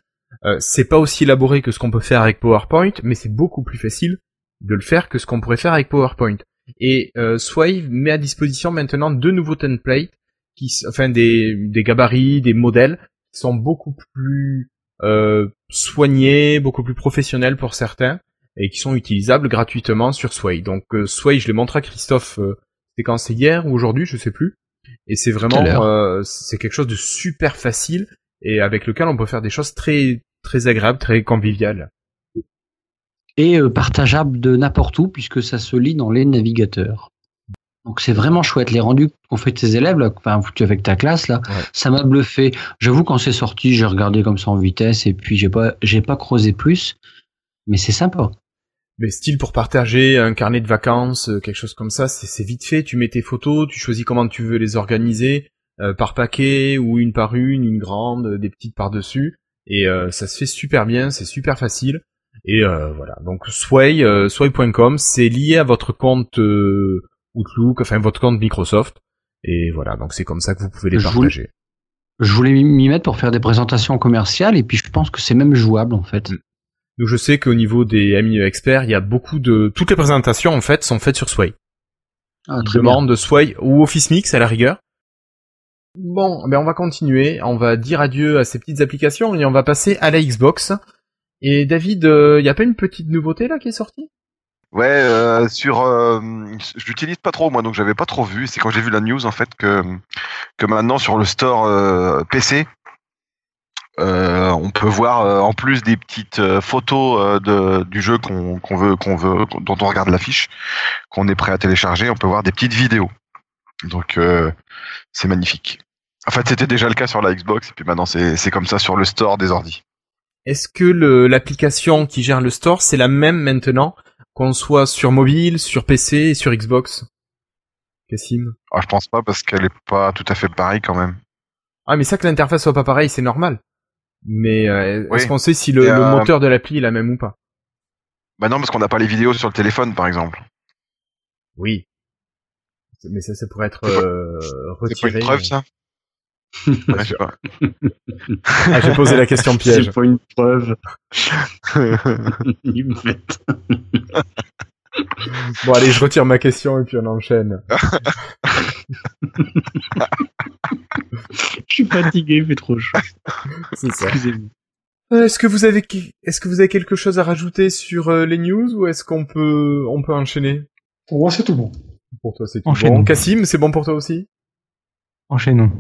Euh, c'est pas aussi élaboré que ce qu'on peut faire avec PowerPoint, mais c'est beaucoup plus facile de le faire que ce qu'on pourrait faire avec PowerPoint. Et euh, Sway met à disposition maintenant deux nouveaux templates, qui, enfin des, des gabarits, des modèles qui sont beaucoup plus euh, soignés, beaucoup plus professionnels pour certains, et qui sont utilisables gratuitement sur Sway. Donc euh, Sway, je l'ai montré à Christophe, euh, c'était quand c'est hier ou aujourd'hui, je sais plus. Et c'est vraiment, euh, c'est quelque chose de super facile et avec lequel on peut faire des choses très très agréables, très conviviales. Et euh, partageable de n'importe où puisque ça se lit dans les navigateurs. Donc c'est vraiment chouette. Les rendus qu'on fait de tes élèves, là, enfin, avec ta classe, là, Ouais. ça m'a bluffé. J'avoue, quand c'est sorti, j'ai regardé comme ça en vitesse et puis j'ai pas, j'ai pas creusé plus. Mais c'est sympa. Mais style pour partager un carnet de vacances, euh, quelque chose comme ça, c'est c'est vite fait. Tu mets tes photos, tu choisis comment tu veux les organiser, euh, par paquet ou une par une, une grande, euh, des petites par dessus, et euh, ça se fait super bien, c'est super facile. Et euh, voilà. Donc Sway, Sway.com, c'est lié à votre compte euh, Outlook, enfin votre compte Microsoft. Et voilà, donc c'est comme ça que vous pouvez les Je voulais- partager. Je voulais m'y mettre pour faire des présentations commerciales et puis je pense que c'est même jouable en fait. Mm. Donc je sais qu'au niveau des MIE experts, il y a beaucoup de toutes les présentations en fait sont faites sur Sway. Ah, très bien. demandent Sway ou Office Mix à la rigueur. Bon, ben on va continuer, on va dire adieu à ces petites applications et on va passer à la Xbox. Et David, il y a pas une petite nouveauté là qui est sortie? Ouais, euh, sur, euh, je l'utilise pas trop moi, donc j'avais pas trop vu. C'est quand j'ai vu la news en fait que que maintenant sur le store euh, PC, euh, on peut voir euh, en plus des petites euh, photos de, du jeu qu'on qu'on veut qu'on veut dont on regarde l'affiche, qu'on est prêt à télécharger, on peut voir des petites vidéos. Donc c'est magnifique. En fait, c'était déjà le cas sur la Xbox et puis maintenant c'est comme ça sur le store des ordi. Est-ce que l'application qui gère le store, c'est la même maintenant qu'on soit sur mobile, sur PC et sur Xbox Cassim Ah, je pense pas parce qu'elle est pas tout à fait pareille quand même. Ah mais ça que l'interface soit pas pareille, c'est normal. Mais euh, est-ce Oui. qu'on sait si le, euh, moteur de l'appli est la même ou pas? Bah non, parce qu'on n'a pas les vidéos sur le téléphone par exemple. Oui. Mais ça, ça pourrait être euh, C'est pas retiré. une preuve ça? (laughs) Ouais, je pas. Ah, j'ai posé la question (laughs) piège. C'est pas une preuve. (laughs) Ils me mettent- Bon allez, je retire ma question et puis on enchaîne. Je suis fatigué, il fait trop chaud. C'est ça. Excusez-moi. Euh, Est-ce que vous avez est-ce que vous avez quelque chose à rajouter sur euh, les news ou est-ce qu'on peut on peut enchaîner? Pour moi, c'est tout bon. Pour toi c'est tout Enchaînons. bon. Cassim, c'est bon pour toi aussi? Enchaînons.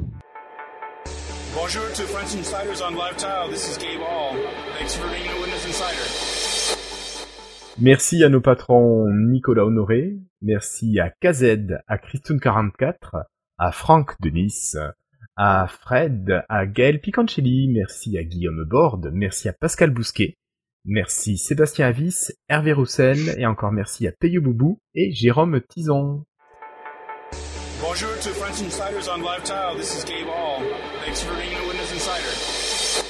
Merci à nos patrons Nicolas Honoré, merci à KZ, à Christoun44, à Franck de Nice, à Fred, à Gaël Picancelli, merci à Guillaume Borde, merci à Pascal Bousquet, merci Sébastien Avis, Hervé Roussel, et encore merci à Peyo Boubou et Jérôme Tison. Bonjour to French Insiders on Live Tile. This is Gabe Hall. Thanks for being a Windows Insider.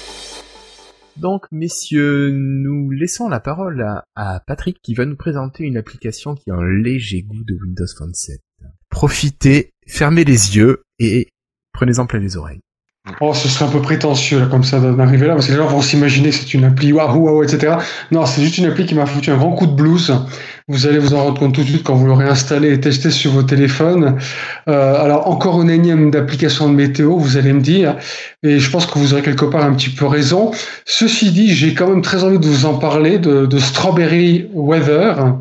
Donc, messieurs, nous laissons la parole à, à Patrick qui va nous présenter une application qui a un léger goût de Windows Phone 7. Profitez, fermez les yeux et prenez-en plein les oreilles. Oh, ce serait un peu prétentieux là, comme ça d'en arriver là, parce que les gens vont s'imaginer que c'est une appli waouh waouh etc. Non, c'est juste une appli qui m'a foutu un grand coup de blues. Vous allez vous en rendre compte tout de suite quand vous l'aurez installé et testé sur vos téléphones. Euh, alors encore une énième d'application de météo, vous allez me dire, et je pense que vous aurez quelque part un petit peu raison. Ceci dit, j'ai quand même très envie de vous en parler de, de Strawberry Weather,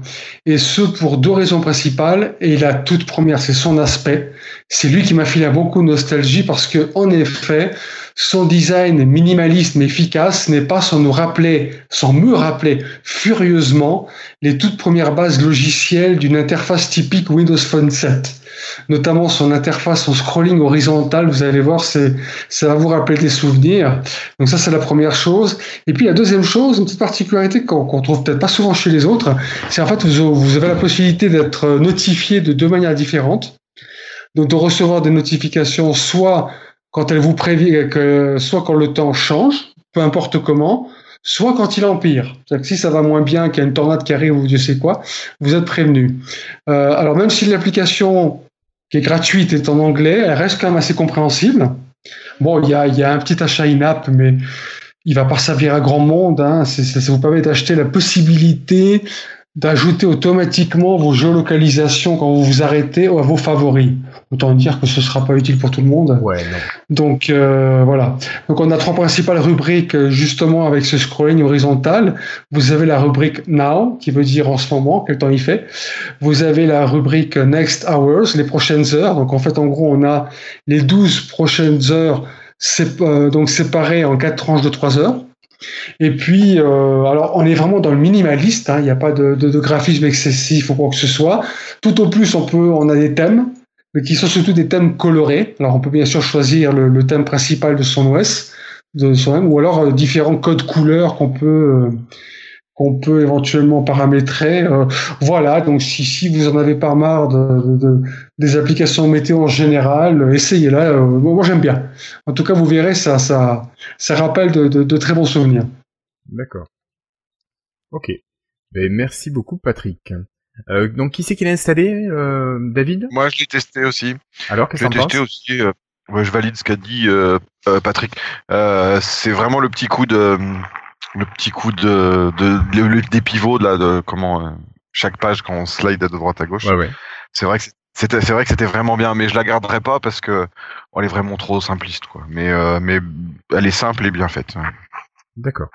et ce pour deux raisons principales. Et la toute première, c'est son aspect. C'est lui qui m'a filé beaucoup de nostalgie parce que, en effet, son design minimaliste mais efficace n'est pas sans nous rappeler, sans me rappeler furieusement les toutes premières bases logicielles d'une interface typique Windows Phone 7. Notamment son interface en scrolling horizontal, vous allez voir, c'est, ça va vous rappeler des souvenirs. Donc ça, c'est la première chose. Et puis la deuxième chose, une petite particularité qu'on, trouve peut-être pas souvent chez les autres, c'est en fait vous, vous avez la possibilité d'être notifié de deux manières différentes. Donc de recevoir des notifications soit quand elle vous prévient que soit quand le temps change, peu importe comment, soit quand il empire. C'est-à-dire que si ça va moins bien, qu'il y a une tornade qui arrive ou Dieu sait quoi, vous êtes prévenu. Euh, alors même si l'application qui est gratuite est en anglais, elle reste quand même assez compréhensible. Bon, il y a, y a un petit achat in-app, mais il va pas servir à grand monde. Hein. Ça vous permet d'acheter la possibilité d'ajouter automatiquement vos géolocalisations quand vous vous arrêtez à vos favoris. Autant dire que ce sera pas utile pour tout le monde. Ouais, non. Donc euh, voilà. Donc on a trois principales rubriques justement avec ce scrolling horizontal. Vous avez la rubrique Now qui veut dire en ce moment quel temps il fait. Vous avez la rubrique Next Hours, les prochaines heures. Donc en fait en gros on a les 12 prochaines heures euh, donc séparées en quatre tranches de 3 heures. Et puis, euh, alors, on est vraiment dans le minimaliste. hein. Il n'y a pas de, graphisme excessif ou quoi que ce soit. Tout au plus, on peut, on a des thèmes, mais qui sont surtout des thèmes colorés. Alors, on peut bien sûr choisir le, le thème principal de son OS, de son ou alors euh, différents codes couleurs qu'on peut euh, qu'on peut éventuellement paramétrer. Euh, voilà, donc si, si vous en avez pas marre de, de- de- des applications météo en général, essayez-la. Euh, moi, j'aime bien. En tout cas, vous verrez, ça, ça, ça rappelle de, de- de très bons souvenirs. D'accord. Ok. Ben, merci beaucoup, Patrick. Euh, donc, qui c'est qui l'a installé, euh, David? Moi, je l'ai testé aussi. Alors, qu'est-ce Je que testé aussi. euh, ouais, je valide ce qu'a dit euh, euh, Patrick. Euh, c'est vraiment le petit coup de, le petit coup de, de, le- des pivots de là, de comment euh, chaque page quand on slide de droite à gauche. Ouais, ouais. C'est vrai que c'est- c'était, c'est vrai que c'était vraiment bien, mais je la garderai pas parce que elle est vraiment trop simpliste, quoi. Mais, euh, mais elle est simple et bien faite. D'accord.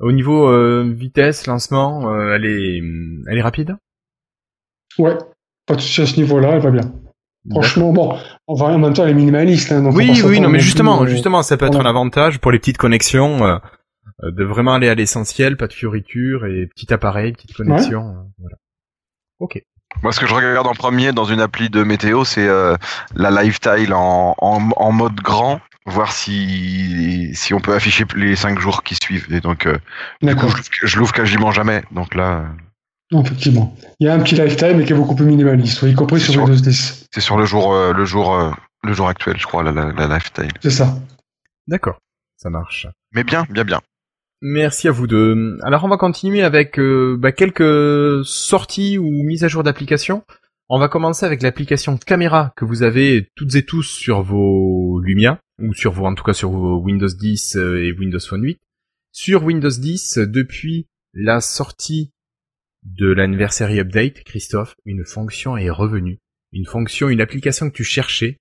Au niveau euh, vitesse, lancement, euh, elle est, elle est rapide? Ouais, pas de souci à ce niveau-là, elle va bien. Franchement, bon, on va en même temps, elle est minimaliste. Hein, donc Oui, oui, non, mais justement, justement, ça peut être un avantage pour les petites connexions, de vraiment aller à l'essentiel, pas de fioritures et petit appareil, petite connexion. euh, voilà. Ok. Moi, ce que je regarde en premier dans une appli de météo, c'est euh, la lifestyle en, en, en mode grand, voir si si on peut afficher les cinq jours qui suivent. Et donc, euh, du coup, D'accord, je, l'ouvre- je l'ouvre quasiment jamais. Donc là, euh, Non, effectivement. Il y a un petit lifetime, mais qui est beaucoup plus minimaliste, y compris sur Sur- Windows 10. c'est sur le jour euh, le jour euh, le jour actuel, je crois, la, la, la lifestyle. C'est ça. D'accord. Ça marche. Mais bien, bien, bien. Merci à vous deux. Alors on va continuer avec euh, bah, quelques sorties ou mises à jour d'applications. On va commencer avec l'application caméra que vous avez toutes et tous sur vos Lumia ou sur vos en tout cas sur vos Windows 10 euh, et Windows Phone 8. Sur Windows 10, depuis la sortie de l'anniversary update, Christophe, une fonction est revenue. Une fonction, une application que tu cherchais.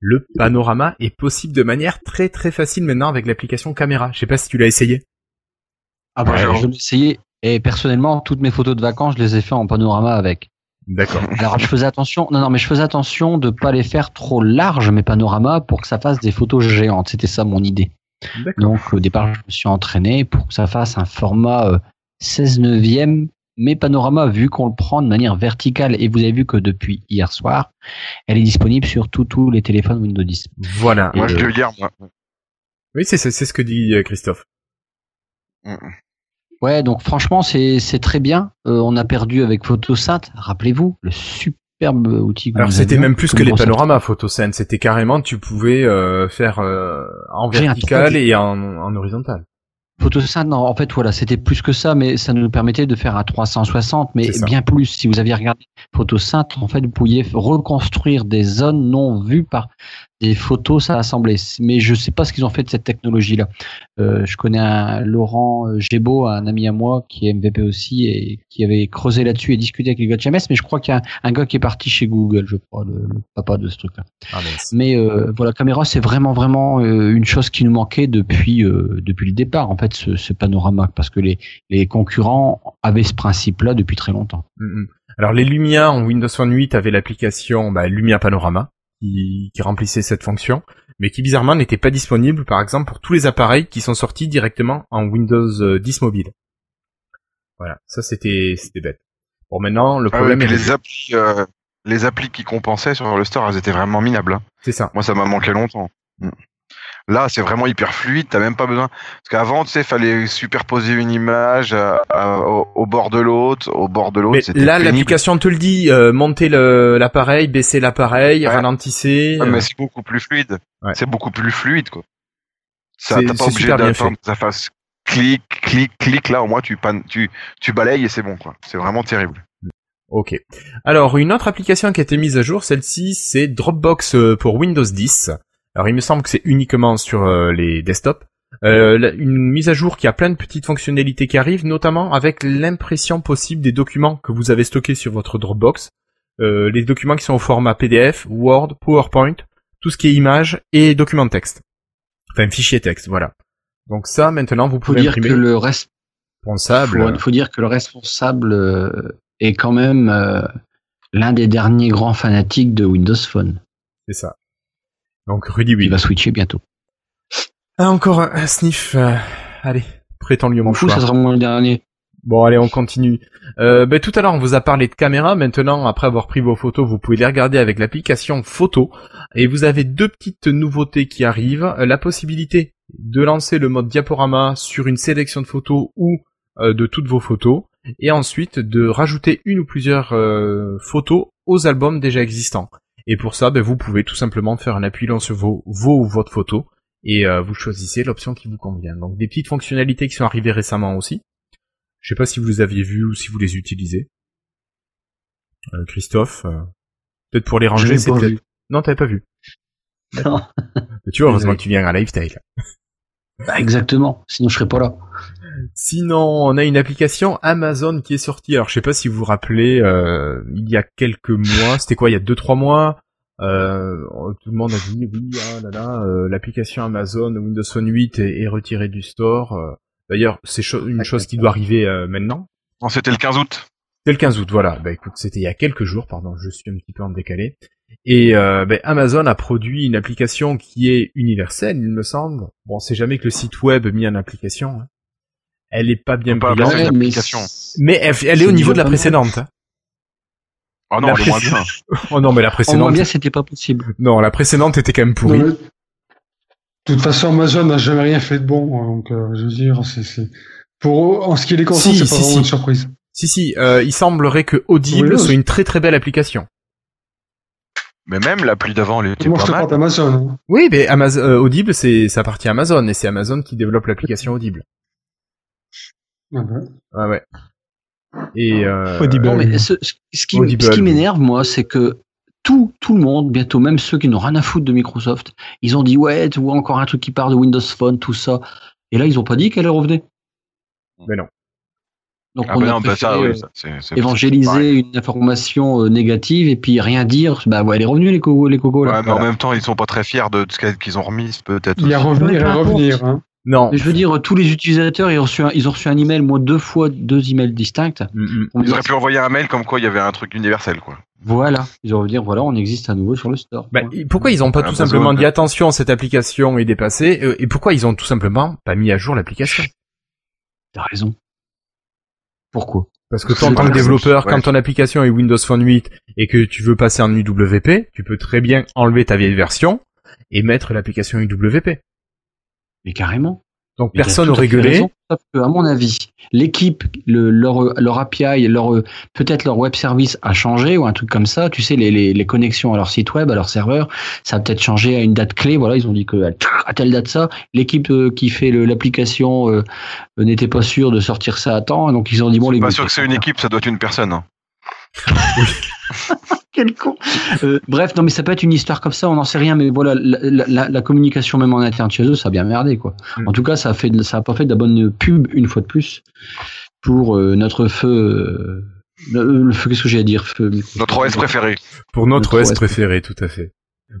Le panorama est possible de manière très très facile maintenant avec l'application caméra. Je sais pas si tu l'as essayé. Ah bah, Ouais. je l'ai essayé et personnellement, toutes mes photos de vacances, je les ai fait en panorama avec. D'accord. (laughs) Alors je faisais attention, non non, mais je faisais attention de pas les faire trop larges mes panoramas pour que ça fasse des photos géantes. C'était ça mon idée. D'accord. Donc au départ, je me suis entraîné pour que ça fasse un format euh, 16 neuvième, mais panorama vu qu'on le prend de manière verticale. Et vous avez vu que depuis hier soir, elle est disponible sur tous tous les téléphones Windows 10. Voilà. Moi, je euh, hier, moi. Oui, c'est c'est c'est ce que dit euh, Christophe. Ouais, donc franchement, c'est très bien. Euh, on a perdu avec Photosynth, rappelez-vous, le superbe outil que Alors c'était même plus que les panoramas Photosyn, c'était carrément tu pouvais euh, faire euh, en vertical et en, en horizontal. Photosynth, non, en fait, voilà, c'était plus que ça, mais ça nous permettait de faire à 360, mais bien plus. Si vous aviez regardé Photosynth, en fait, vous pouviez reconstruire des zones non vues par des photos, ça assemblait. Mais je sais pas ce qu'ils ont fait de cette technologie-là. Euh, je connais un Laurent Gébeau, un ami à moi, qui est MVP aussi, et qui avait creusé là-dessus et discuté avec les gars de HMS, mais je crois qu'il y a un, un gars qui est parti chez Google, je crois, le, le papa de ce truc-là. Ah. Mais euh, voilà, caméra, c'est vraiment vraiment euh, une chose qui nous manquait depuis euh, depuis le départ, en fait, ce, ce panorama, parce que les les concurrents avaient ce principe-là depuis très longtemps. Mm, mm. Alors les Lumia en Windows Phone 8 avaient l'application bah, Lumia Panorama qui, qui remplissait cette fonction, mais qui bizarrement n'était pas disponible par exemple pour tous les appareils qui sont sortis directement en Windows euh, 10 mobile. Voilà, ça c'était c'était bête. Bon maintenant le Ah ouais, problème est les applis, euh, les applis qui compensaient sur le store, elles étaient vraiment minables. hein. c'est ça. Moi, ça m'a manqué longtemps. Mm. Là, c'est vraiment hyper fluide. T'as même pas besoin. Parce qu'avant, tu sais, fallait superposer une image à- à- au, au bord de l'autre, au bord de l'autre. Mais là l'application te le dit, euh, montez le- l'appareil, baissez l'appareil, Ouais. ralentissez. Ouais, euh, mais c'est beaucoup plus fluide. Ouais. C'est beaucoup plus fluide, quoi. Ça, t'as pas obligé d'attendre que ça fasse clic, clic, clic. Là, au moins, tu, pan- tu, tu balayes et c'est bon, quoi. C'est vraiment terrible. Ok. Alors une autre application qui a été mise à jour, celle-ci, c'est Dropbox euh, pour Windows 10. Alors il me semble que c'est uniquement sur euh, les desktops. Euh, une mise à jour qui a plein de petites fonctionnalités qui arrivent, notamment avec l'impression possible des documents que vous avez stockés sur votre Dropbox. Euh, les documents qui sont au format PDF, Word, PowerPoint, tout ce qui est images et documents de texte. Enfin fichier texte, voilà. Donc ça, maintenant, vous Faut pouvez dire imprimer que le responsable. faut, faut dire que le responsable euh, est quand même euh, l'un des derniers grands fanatiques de Windows Phone. C'est ça. Donc Rudy Il Will. va switcher bientôt. Ah, encore un, un sniff. euh, allez, prêtons lui au fous, ça sera mon dernier. Bon, allez, on continue. Euh, ben, tout à l'heure, on vous a parlé de caméra. Maintenant, après avoir pris vos photos, vous pouvez les regarder avec l'application photo. Et vous avez deux petites nouveautés qui arrivent. Euh, La possibilité de lancer le mode diaporama sur une sélection de photos ou euh, de toutes vos photos. Et ensuite, de rajouter une ou plusieurs euh, photos aux albums déjà existants. Et pour ça, ben, vous pouvez tout simplement faire un appuyant sur vos, vos ou votre photo. Et euh, vous choisissez l'option qui vous convient. Donc des petites fonctionnalités qui sont arrivées récemment aussi. Je sais pas si vous les aviez vues ou si vous les utilisez. Euh, Christophe, euh, peut-être pour les ranger, c'est peut-être... Non, t'avais pas vu. Non. Mais tu vois, heureusement que tu viens à Lifestyle. Bah, exactement. Sinon, je serais pas là. Sinon, on a une application Amazon qui est sortie. Alors, je sais pas si vous vous rappelez, euh, il y a quelques mois, c'était quoi, il y a deux trois mois, euh, tout le monde a dit oui, ah là là, euh, l'application Amazon Windows Phone 8 est, est retirée du store. Euh, D'ailleurs, c'est cho- une chose qui doit arriver euh, maintenant. Non, c'était le 15 août. C'est le 15 août, voilà. Bah écoute, c'était il y a quelques jours, pardon, je suis un petit peu en décalé. Et euh, ben, Amazon a produit une application qui est universelle, il me semble. Bon, c'est jamais que le site web mis en application. hein. Elle est pas bien pas brillante, une mais mais elle, elle est au niveau de la pas mal. précédente. hein. Oh non, La pré- bien. (laughs) Oh non, mais la En moins précédente, bien, c'était pas possible. non, la précédente était quand même pourrie. Non, mais- De toute façon, Amazon n'a jamais rien fait de bon, hein, donc euh, je veux dire, c'est pour en ce qui les concerne, Si, c'est si, pas vraiment si. une surprise. Si si, euh, il semblerait que Audible Oui, oui. soit une très très belle application. Mais même l'appli d'avant, elle était Moi, je pas te mal. parle d'Amazon. hein. Oui, mais Amazon, euh, Audible, c'est ça appartient à Amazon et c'est Amazon qui développe l'application Audible. Ah ben. Ouais ouais. Et euh. Non, mais ce, ce- ce qui, ce qui m'énerve, moi, c'est que tout, tout le monde, bientôt même ceux qui n'ont rien à foutre de Microsoft, ils ont dit ouais, tu vois encore un truc qui part de Windows Phone, tout ça. Et là, ils ont pas dit qu'elle revenait. mais non. Donc Ah on bah a non, bah ça, préféré, oui, euh, ça, c'est- c'est- c'est évangéliser une information euh, négative et puis rien dire. Bah ouais, elle est revenue les cocos, les cocos là. Ouais, mais en même temps, ils sont pas très fiers de ce qu'elles- qu'ils ont remis, peut-être. Il y a revenir importe. revenir. Hein. Non. Mais je veux dire, tous les utilisateurs, ils ont reçu un, ils ont reçu un email, moi deux fois, deux emails distincts. Mm, mm. On Ils dit, auraient pu envoyer un mail comme quoi il y avait un truc universel, quoi. Voilà, ils auraient dire voilà, on existe à nouveau sur le store. Bah, pourquoi ils ont pas tout Amazon, simplement dit ouais. attention cette application est dépassée euh, et pourquoi ils ont tout simplement pas mis à jour l'application? T'as raison. Pourquoi? Parce que toi en tant que développeur ouais. quand ton application est Windows Phone 8 et que tu veux passer en UWP tu peux très bien enlever ta vieille version et mettre l'application UWP Mais carrément. donc Mais personne gueulé raison. Sauf que, à mon avis, l'équipe, le, leur, leur API, leur, peut-être leur web service a changé ou un truc comme ça. Tu sais, les, les, les connexions à leur site web, à leur serveur, ça a peut-être changé à une date clé. Voilà, ils ont dit que à telle date ça. L'équipe euh, qui fait l'application euh, euh, n'était pas sûre de sortir ça à temps, donc ils ont dit bon les Pas sûr que c'est une équipe, ça doit être une personne. hein. (laughs) Quel con. Euh, bref, non mais ça peut être une histoire comme ça, on n'en sait rien, mais voilà, la, la- la- la communication même en interne chez eux, ça a bien merdé quoi. Mm. En tout cas, ça a fait, de- ça a pas fait de la bonne pub une fois de plus pour euh, notre feu. euh, le, le feu, qu'est-ce que j'ai à dire feu, Notre OS préféré. pour notre Notre OS OS préféré tout à fait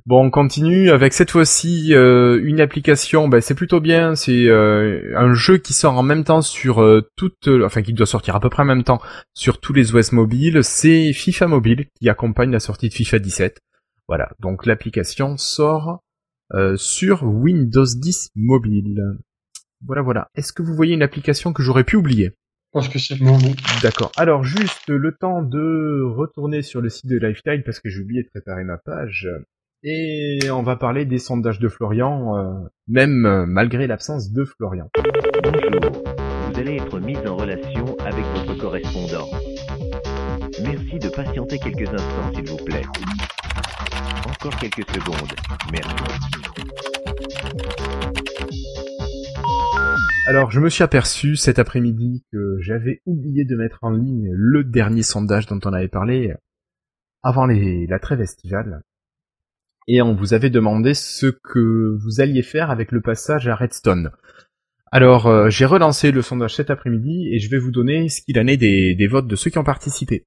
bon on continue avec cette fois-ci euh, une application. Bah, c'est plutôt bien. C'est euh, un jeu qui sort en même temps sur euh, toute enfin qui doit sortir à peu près en même temps sur tous les OS mobiles. C'est FIFA Mobile qui accompagne la sortie de FIFA 17 voilà. Donc l'application sort euh, sur Windows 10 mobile. Voilà voilà. Est-ce que vous voyez une application que j'aurais pu oublier? Pas spécialement. D'accord. Alors juste le temps de retourner sur le site de Lifestyle parce que j'ai oublié de préparer ma page. Et on va parler des sondages de Florian, euh, même euh, malgré l'absence de Florian. Bonjour, vous allez être mis en relation avec votre correspondant. Merci de patienter quelques instants, s'il vous plaît. Encore quelques secondes. Merci. Alors je me suis aperçu cet après-midi que j'avais oublié de mettre en ligne le dernier sondage dont on avait parlé avant les, la trêve estivale. Et on vous avait demandé ce que vous alliez faire avec le passage à Redstone. Alors euh, j'ai relancé le sondage cet après-midi et je vais vous donner ce qu'il en est des, des votes de ceux qui ont participé.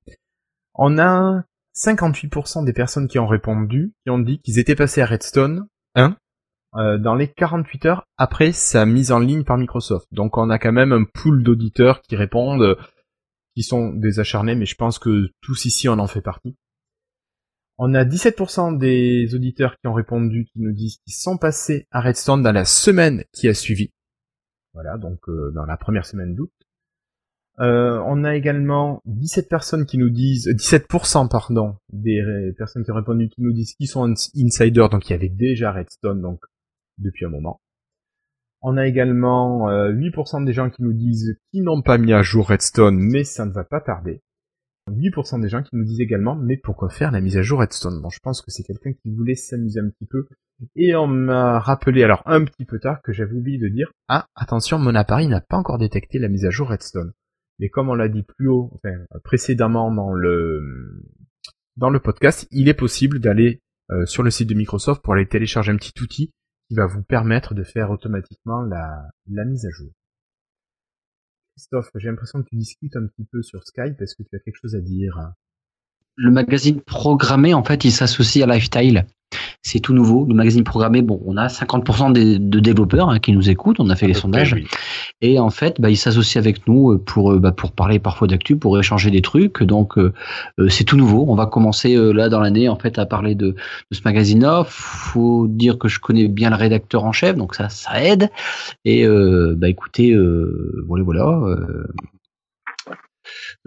On a 58% des personnes qui ont répondu, qui ont dit qu'ils étaient passés à Redstone 1 euh, dans les 48 heures après sa mise en ligne par Microsoft. Donc on a quand même un pool d'auditeurs qui répondent, euh, qui sont des acharnés, mais je pense que tous ici on en fait partie. On a 17% des auditeurs qui ont répondu, qui nous disent qu'ils sont passés à Redstone dans la semaine qui a suivi. Voilà, donc euh, dans la première semaine d'août. Euh, on a également 17 personnes qui nous disent, 17% pardon, des personnes qui ont répondu qui nous disent qu'ils sont ins- insiders, donc il y avait déjà Redstone donc depuis un moment. On a également euh, 8% des gens qui nous disent qu'ils n'ont pas mis à jour Redstone, mais ça ne va pas tarder. 8% des gens qui nous disent également, mais pourquoi faire la mise à jour Redstone Bon, je pense que c'est quelqu'un qui voulait s'amuser un petit peu. Et on m'a rappelé, alors un petit peu tard, que j'avais oublié de dire, ah, attention, mon appareil n'a pas encore détecté la mise à jour Redstone. Mais comme on l'a dit plus haut, précédemment dans le, dans le podcast, il est possible d'aller euh, sur le site de Microsoft pour aller télécharger un petit outil qui va vous permettre de faire automatiquement la, la mise à jour. Christophe, j'ai l'impression que tu discutes un petit peu sur Skype. Est-ce que tu as quelque chose à dire? Le magazine programmé, en fait, il s'associe à Lifestyle. C'est tout nouveau. Le magazine programmé, bon, on a 50% des, de développeurs hein, qui nous écoutent. On a fait les sondages. Oui. Et en fait, bah, il s'associe avec nous euh, pour euh, bah, pour parler parfois d'actu, pour échanger des trucs. Donc euh, euh, c'est tout nouveau. On va commencer euh, là dans l'année en fait à parler de, de ce magazine-là. Faut dire que je connais bien le rédacteur en chef, donc ça ça aide. Et euh, bah écoutez, euh, voilà voilà.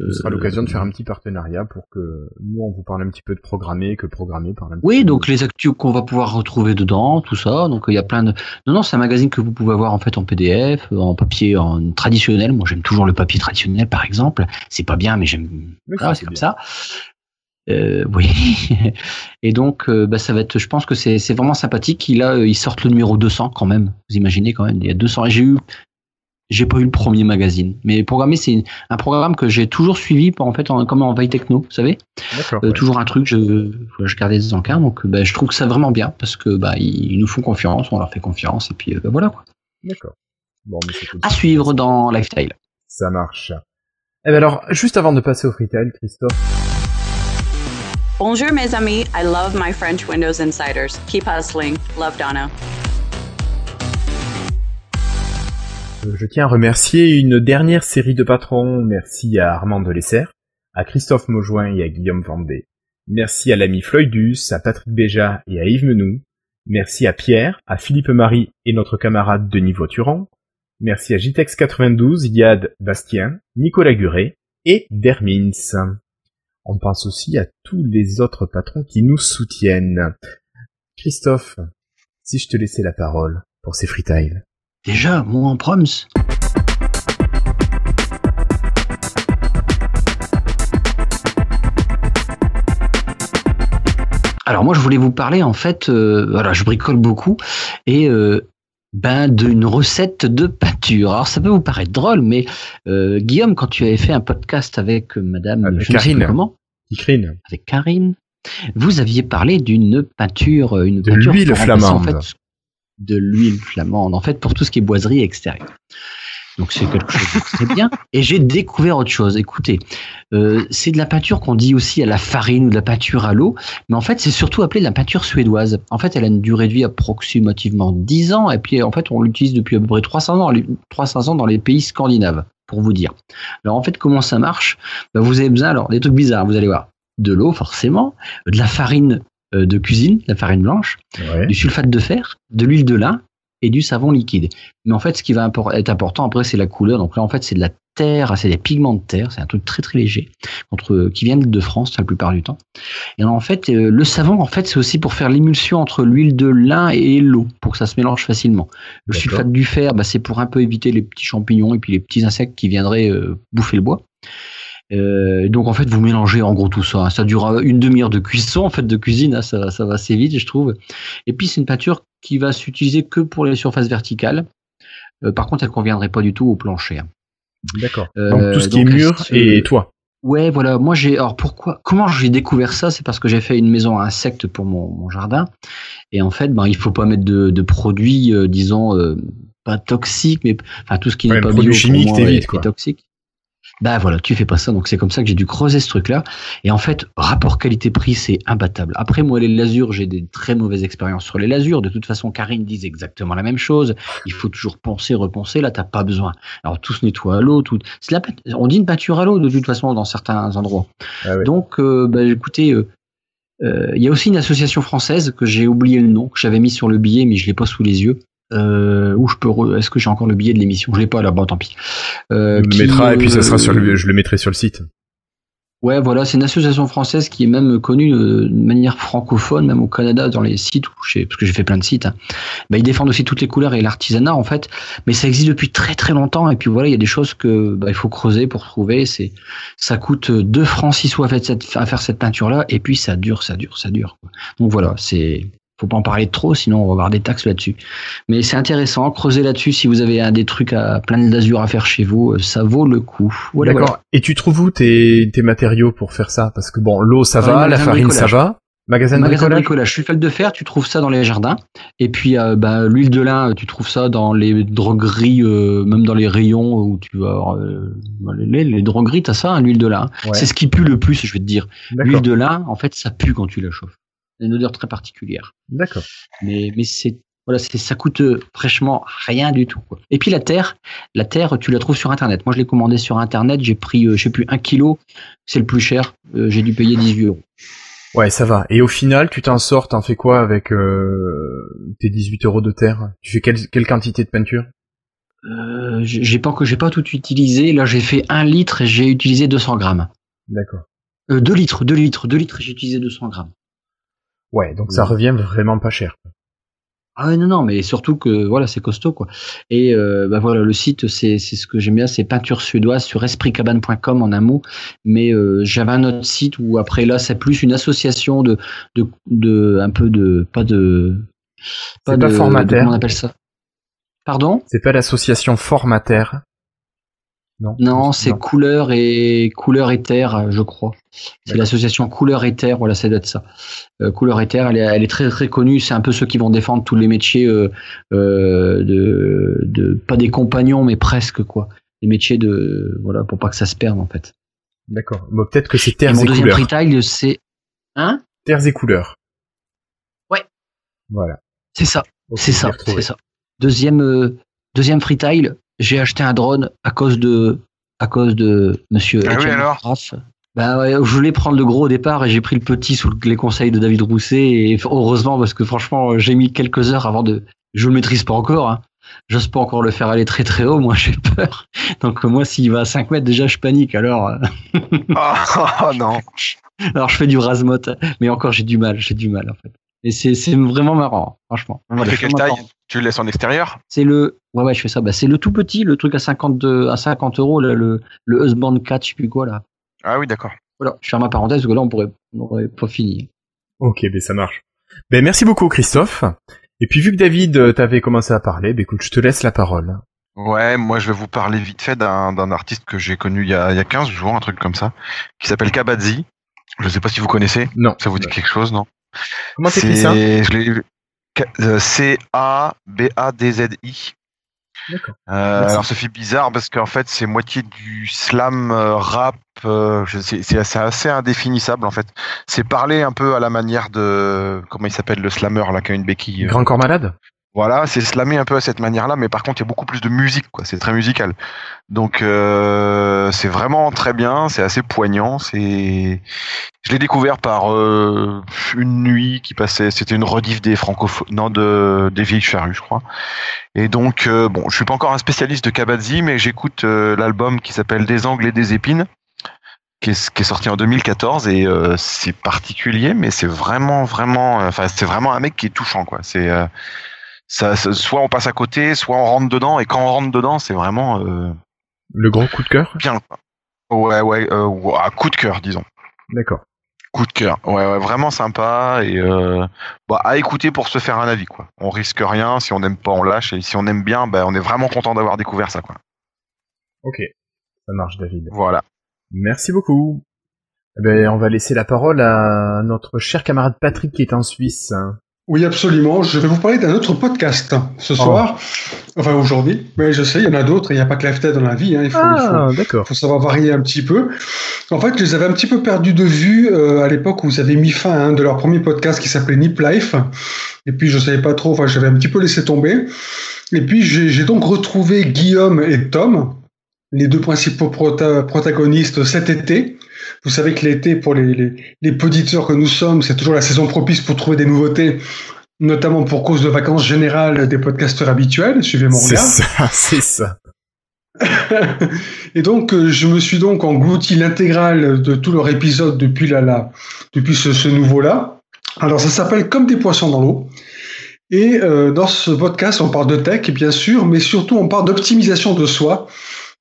Euh, Ce sera euh, l'occasion de faire un petit partenariat pour que nous on vous parle un petit peu de programmer, que programmer parle un petit Oui, peu donc de- les actus qu'on va pouvoir retrouver dedans, tout ça. Donc il y a plein de. Non, non, c'est un magazine que vous pouvez avoir en fait en PDF, en papier en traditionnel. Moi, j'aime toujours le papier traditionnel, par exemple. C'est pas bien, mais j'aime. Voilà, c'est comme ça. Euh, oui. (laughs) Et donc, euh, bah, ça va être. Je pense que c'est vraiment sympathique. Il a, euh, ils sortent le numéro 200 quand même. Vous imaginez quand même. Il y a 200. Et j'ai eu. J'ai pas eu le premier magazine, mais programmé c'est un programme que j'ai toujours suivi, en fait, en, comme en veille techno, vous savez. D'accord. Euh, ouais. toujours un truc, je, je gardais des encarts, donc bah, je trouve ça vraiment bien parce que bah, ils, ils nous font confiance, on leur fait confiance, et puis euh, bah, voilà quoi. D'accord. Bon, mais cool. À suivre dans Lifestyle. Ça marche. Eh ben alors, juste avant de passer au freetail, Christophe, Bonjour, mes amis. I love my French Windows Insiders. Keep hustling. Love Donna. Je tiens à remercier une dernière série de patrons. Merci à Armand Delesser, à Christophe Maujoin et à Guillaume Vendée. Merci à l'ami Floydus, à Patrick Béja et à Yves Menou. Merci à Pierre, à Philippe Marie et notre camarade Denis Voituron. Merci à JTEX92, Yad Bastien, Nicolas Guret et Dermins. On pense aussi à tous les autres patrons qui nous soutiennent. Christophe, si je te laissais la parole pour ces freetiles. Déjà, moi en proms. Alors moi je voulais vous parler en fait, euh, voilà, je bricole beaucoup et euh, ben d'une recette de pâture. Alors ça peut vous paraître drôle, mais euh, Guillaume, quand tu avais fait un podcast avec Madame Avec je ne sais plus Karine. comment, Icrine. avec Karine, vous aviez parlé d'une peinture, une De peinture l'huile remplacer, en flamande. fait, de l'huile flamande, en fait, pour tout ce qui est boiserie extérieure. Donc c'est quelque chose de très bien. Et j'ai découvert autre chose. Écoutez, euh, c'est de la peinture qu'on dit aussi à la farine ou de la peinture à l'eau, mais en fait c'est surtout appelé de la peinture suédoise. En fait, elle a une durée de vie approximativement 10 ans, et puis en fait on l'utilise depuis à peu près 300 ans, dans les- 300 ans dans les pays scandinaves, pour vous dire. Alors en fait, comment ça marche? Ben, Vous avez besoin, alors des trucs bizarres, vous allez voir, de l'eau forcément, de la farine de cuisine, la farine blanche, Ouais. du sulfate de fer, de l'huile de lin et du savon liquide. Mais en fait, ce qui va être important après, c'est la couleur. Donc là, en fait, c'est de la terre, c'est des pigments de terre, c'est un truc très très léger, contre, qui vient de France la plupart du temps. Et en fait, euh, le savon, en fait, c'est aussi pour faire l'émulsion entre l'huile de lin et l'eau, pour que ça se mélange facilement. Le sulfate du fer, bah, c'est pour un peu éviter les petits champignons et puis les petits insectes qui viendraient euh, bouffer le bois. Euh, donc en fait vous mélangez en gros tout ça. hein. Ça dure une demi-heure de cuisson en fait de cuisine, hein. ça, ça va assez vite je trouve. Et puis c'est une peinture qui va s'utiliser que pour les surfaces verticales. Euh, par contre elle conviendrait pas du tout au plancher. hein. D'accord. Euh, donc tout ce qui est mur et toit. Ouais, voilà. Moi, j'ai. Alors, pourquoi Comment j'ai découvert ça? C'est parce que j'ai fait une maison à insectes pour mon, mon jardin. Et en fait, ben, il faut pas mettre de, de produits, euh, disons, euh, pas toxiques, mais enfin tout ce qui Ouais, n'est pas bio pour moi, t'évites, est- quoi. est toxique. Bah voilà, tu fais pas ça, donc c'est comme ça que j'ai dû creuser ce truc-là. Et en fait, rapport qualité-prix, c'est imbattable. Après, moi, les lasures, j'ai des très mauvaises expériences sur les lasures. De toute façon, Karine disait exactement la même chose. Il faut toujours penser, repenser. Là, t'as pas besoin. Alors, tout se nettoie à l'eau. Tout... la On dit une peinture à l'eau, de toute façon, dans certains endroits. Ah. Donc, euh, bah, écoutez, euh, euh, il y a aussi une association française que j'ai oublié le nom, que j'avais mis sur le billet, mais je l'ai pas sous les yeux. Euh, où je peux. re- Est-ce que j'ai encore le billet de l'émission? Je l'ai pas là. Bon, tant pis. Euh, qui, mettra et puis ça sera euh, sur le, je le mettrai sur le site. Ouais, voilà, c'est une association française qui est même connue euh, de manière francophone, même au Canada, dans les sites où j'ai, parce que j'ai fait plein de sites. hein. Bah, ils défendent aussi toutes les couleurs et l'artisanat en fait, mais ça existe depuis très très longtemps. Et puis voilà, il y a des choses que bah, il faut creuser pour trouver. C'est, ça coûte 2 francs 6 sous à faire cette, à faire cette peinture là, et puis ça dure, ça dure, ça dure. Donc voilà, c'est, faut pas en parler trop, sinon on va avoir des taxes là-dessus. Mais c'est intéressant, creusez là-dessus si vous avez un des trucs à plein d'azur à faire chez vous, euh, ça vaut le coup. Voilà, D'accord. voilà. Et tu trouves où tes, tes matériaux pour faire ça? Parce que bon, l'eau ça va, la farine ça va. Magasin de Magasin de bricolage? bricolage, sulfate de fer, tu trouves ça dans les jardins. Et puis euh, bah, l'huile de lin, tu trouves ça dans les drogueries, euh, même dans les rayons où tu vas avoir euh, les, les drogueries, t'as ça, hein, l'huile de lin. Ouais. C'est ce qui pue le plus, je vais te dire. L'huile de lin, en fait, ça pue quand tu la chauffes. Une odeur très particulière. D'accord. Mais, mais c'est voilà, c'est ça coûte fraîchement rien du tout. Quoi. Et puis la terre, la terre, tu la trouves sur internet. Moi, je l'ai commandé sur internet. J'ai pris, euh, je sais plus, un kilo. C'est le plus cher. Euh, j'ai dû payer 18 euros. Ouais, ça va. Et au final, tu t'en sors, t'en fais quoi avec euh, tes 18 euros de terre? Tu fais quelle, quelle quantité de peinture? Euh, j'ai pas que j'ai pas tout utilisé. Là, j'ai fait un litre et j'ai utilisé 200 grammes. D'accord. Euh, 2 litres, 2 litres, 2 litres et j'ai utilisé 200 grammes. Ouais, donc ça revient vraiment pas cher. Ah non, non, mais surtout que voilà, c'est costaud quoi. Et euh, bah voilà, le site, c'est c'est ce que j'aime bien, c'est peinture suédoise sur espritcabane.com en un mot. Mais euh, j'avais un autre site où après là, c'est plus une association de de de un peu de pas de pas de- comment on appelle ça? Pardon? C'est pas l'association Formater Non. Non, c'est couleur et couleur et terre, je crois. C'est l'association couleur et terre, voilà, ça doit être ça. Euh, couleur et terre, elle est, elle est très très connue. C'est un peu ceux qui vont défendre tous les métiers euh, euh, de, de pas des compagnons, mais presque quoi. Les métiers de voilà pour pas que ça se perde en fait. D'accord. Bon, peut-être que c'est Et terres mon et deuxième couleurs. freestyle, c'est hein? Terres et couleurs. Ouais. Voilà. C'est ça, c'est ça, c'est ça. Deuxième euh, deuxième freestyle, j'ai acheté un drone à cause de à cause de Monsieur Ah oui, alors. Bah ouais, je voulais prendre le gros au départ et j'ai pris le petit sous les conseils de David Rousset et heureusement parce que franchement j'ai mis quelques heures avant de je le maîtrise pas encore hein. J'ose pas encore le faire aller très très haut, moi (laughs) j'ai peur. Donc moi s'il va à 5 mètres déjà je panique alors euh, (laughs) Oh, non. alors je fais du rasmote mais encore j'ai du mal, j'ai du mal en fait. Et c'est vraiment marrant franchement. Tu Voilà, quelle taille. Tu le laisses en extérieur C'est le ouais ouais je fais ça bah c'est le tout petit, le truc à 52 à 50 euros là, le le Husband 4 je sais plus quoi là. Ah oui, d'accord. Voilà, je ferme ma parenthèse parce que là on pourrait on aurait pas fini. Ok, ben ça marche. Ben merci beaucoup Christophe. Et puis vu que David euh, t'avait commencé à parler, ben écoute, je te laisse la parole. Ouais, moi je vais vous parler vite fait d'un d'un artiste que j'ai connu il y, a, il y a 15 jours, un truc comme ça, qui s'appelle Kabadzi. Je sais pas si vous connaissez. Non. Ça vous dit quelque chose, non? Comment t'écris ça? Je l'ai- C-A-B-A-D-Z-I. D'accord. Euh, Merci. alors ça fait bizarre parce qu'en fait c'est moitié du slam euh, rap. euh, c'est assez indéfinissable en fait. C'est parler un peu à la manière de comment il s'appelle le slammer là qui a une béquille. euh, Grand corps malade? Voilà, c'est slammer un peu à cette manière-là, mais par contre, il y a beaucoup plus de musique, quoi. C'est très musical. Donc, euh, c'est vraiment très bien, c'est assez poignant. C'est, je l'ai découvert par euh, une nuit qui passait. C'était une rediff des francophones, non, de des vieilles charrues, je crois. Et donc, euh, bon, je suis pas encore un spécialiste de Kabadzi, mais j'écoute euh, l'album qui s'appelle Des angles et des épines. Qui est, sorti en 2014 et euh, c'est particulier mais c'est vraiment vraiment enfin c'est vraiment un mec qui est touchant quoi c'est euh, ça, ça- soit on passe à côté, soit on rentre dedans, et quand on rentre dedans, c'est vraiment euh, Le gros coup de cœur bien. Ouais, ouais, euh, ouais, à coup de cœur, disons. D'accord. Coup de cœur. Ouais, ouais, vraiment sympa et euh, bah, à écouter pour se faire un avis, quoi. On risque rien, si on n'aime pas, on lâche, et si on aime bien, bah, on est vraiment content d'avoir découvert ça, quoi. Ok. Ça marche David. Voilà. Merci beaucoup. Eh Ben, on va laisser la parole à notre cher camarade Patrick qui est en Suisse. Oui, absolument. Je vais vous parler d'un autre podcast ce soir. Enfin, aujourd'hui. Mais je sais, il y en a d'autres. Il n'y a pas que l'AFT dans la vie. hein. Il faut, il faut- Ah, d'accord. faut savoir varier un petit peu. En fait, je les avais un petit peu perdus de vue euh, à l'époque où vous avez mis fin à un de leurs premiers podcasts qui s'appelait Nip Life. Et puis, je savais pas trop, enfin, j'avais un petit peu laissé tomber. Et puis, j'ai j'ai donc retrouvé Guillaume et Tom, les deux principaux prota- protagonistes cet été. Vous savez que l'été, pour les, les, les poditeurs que nous sommes, c'est toujours la saison propice pour trouver des nouveautés. notamment pour cause de vacances générales des podcasteurs habituels. Suivez mon C'est regard. ça, (laughs) c'est ça. Et donc, euh, je me suis donc englouti l'intégrale de tout leur épisode depuis là, là depuis ce, ce nouveau-là. Alors, ça s'appelle Comme des poissons dans l'eau. Et euh, dans ce podcast, on parle de tech, bien sûr, mais surtout, on parle d'optimisation de soi,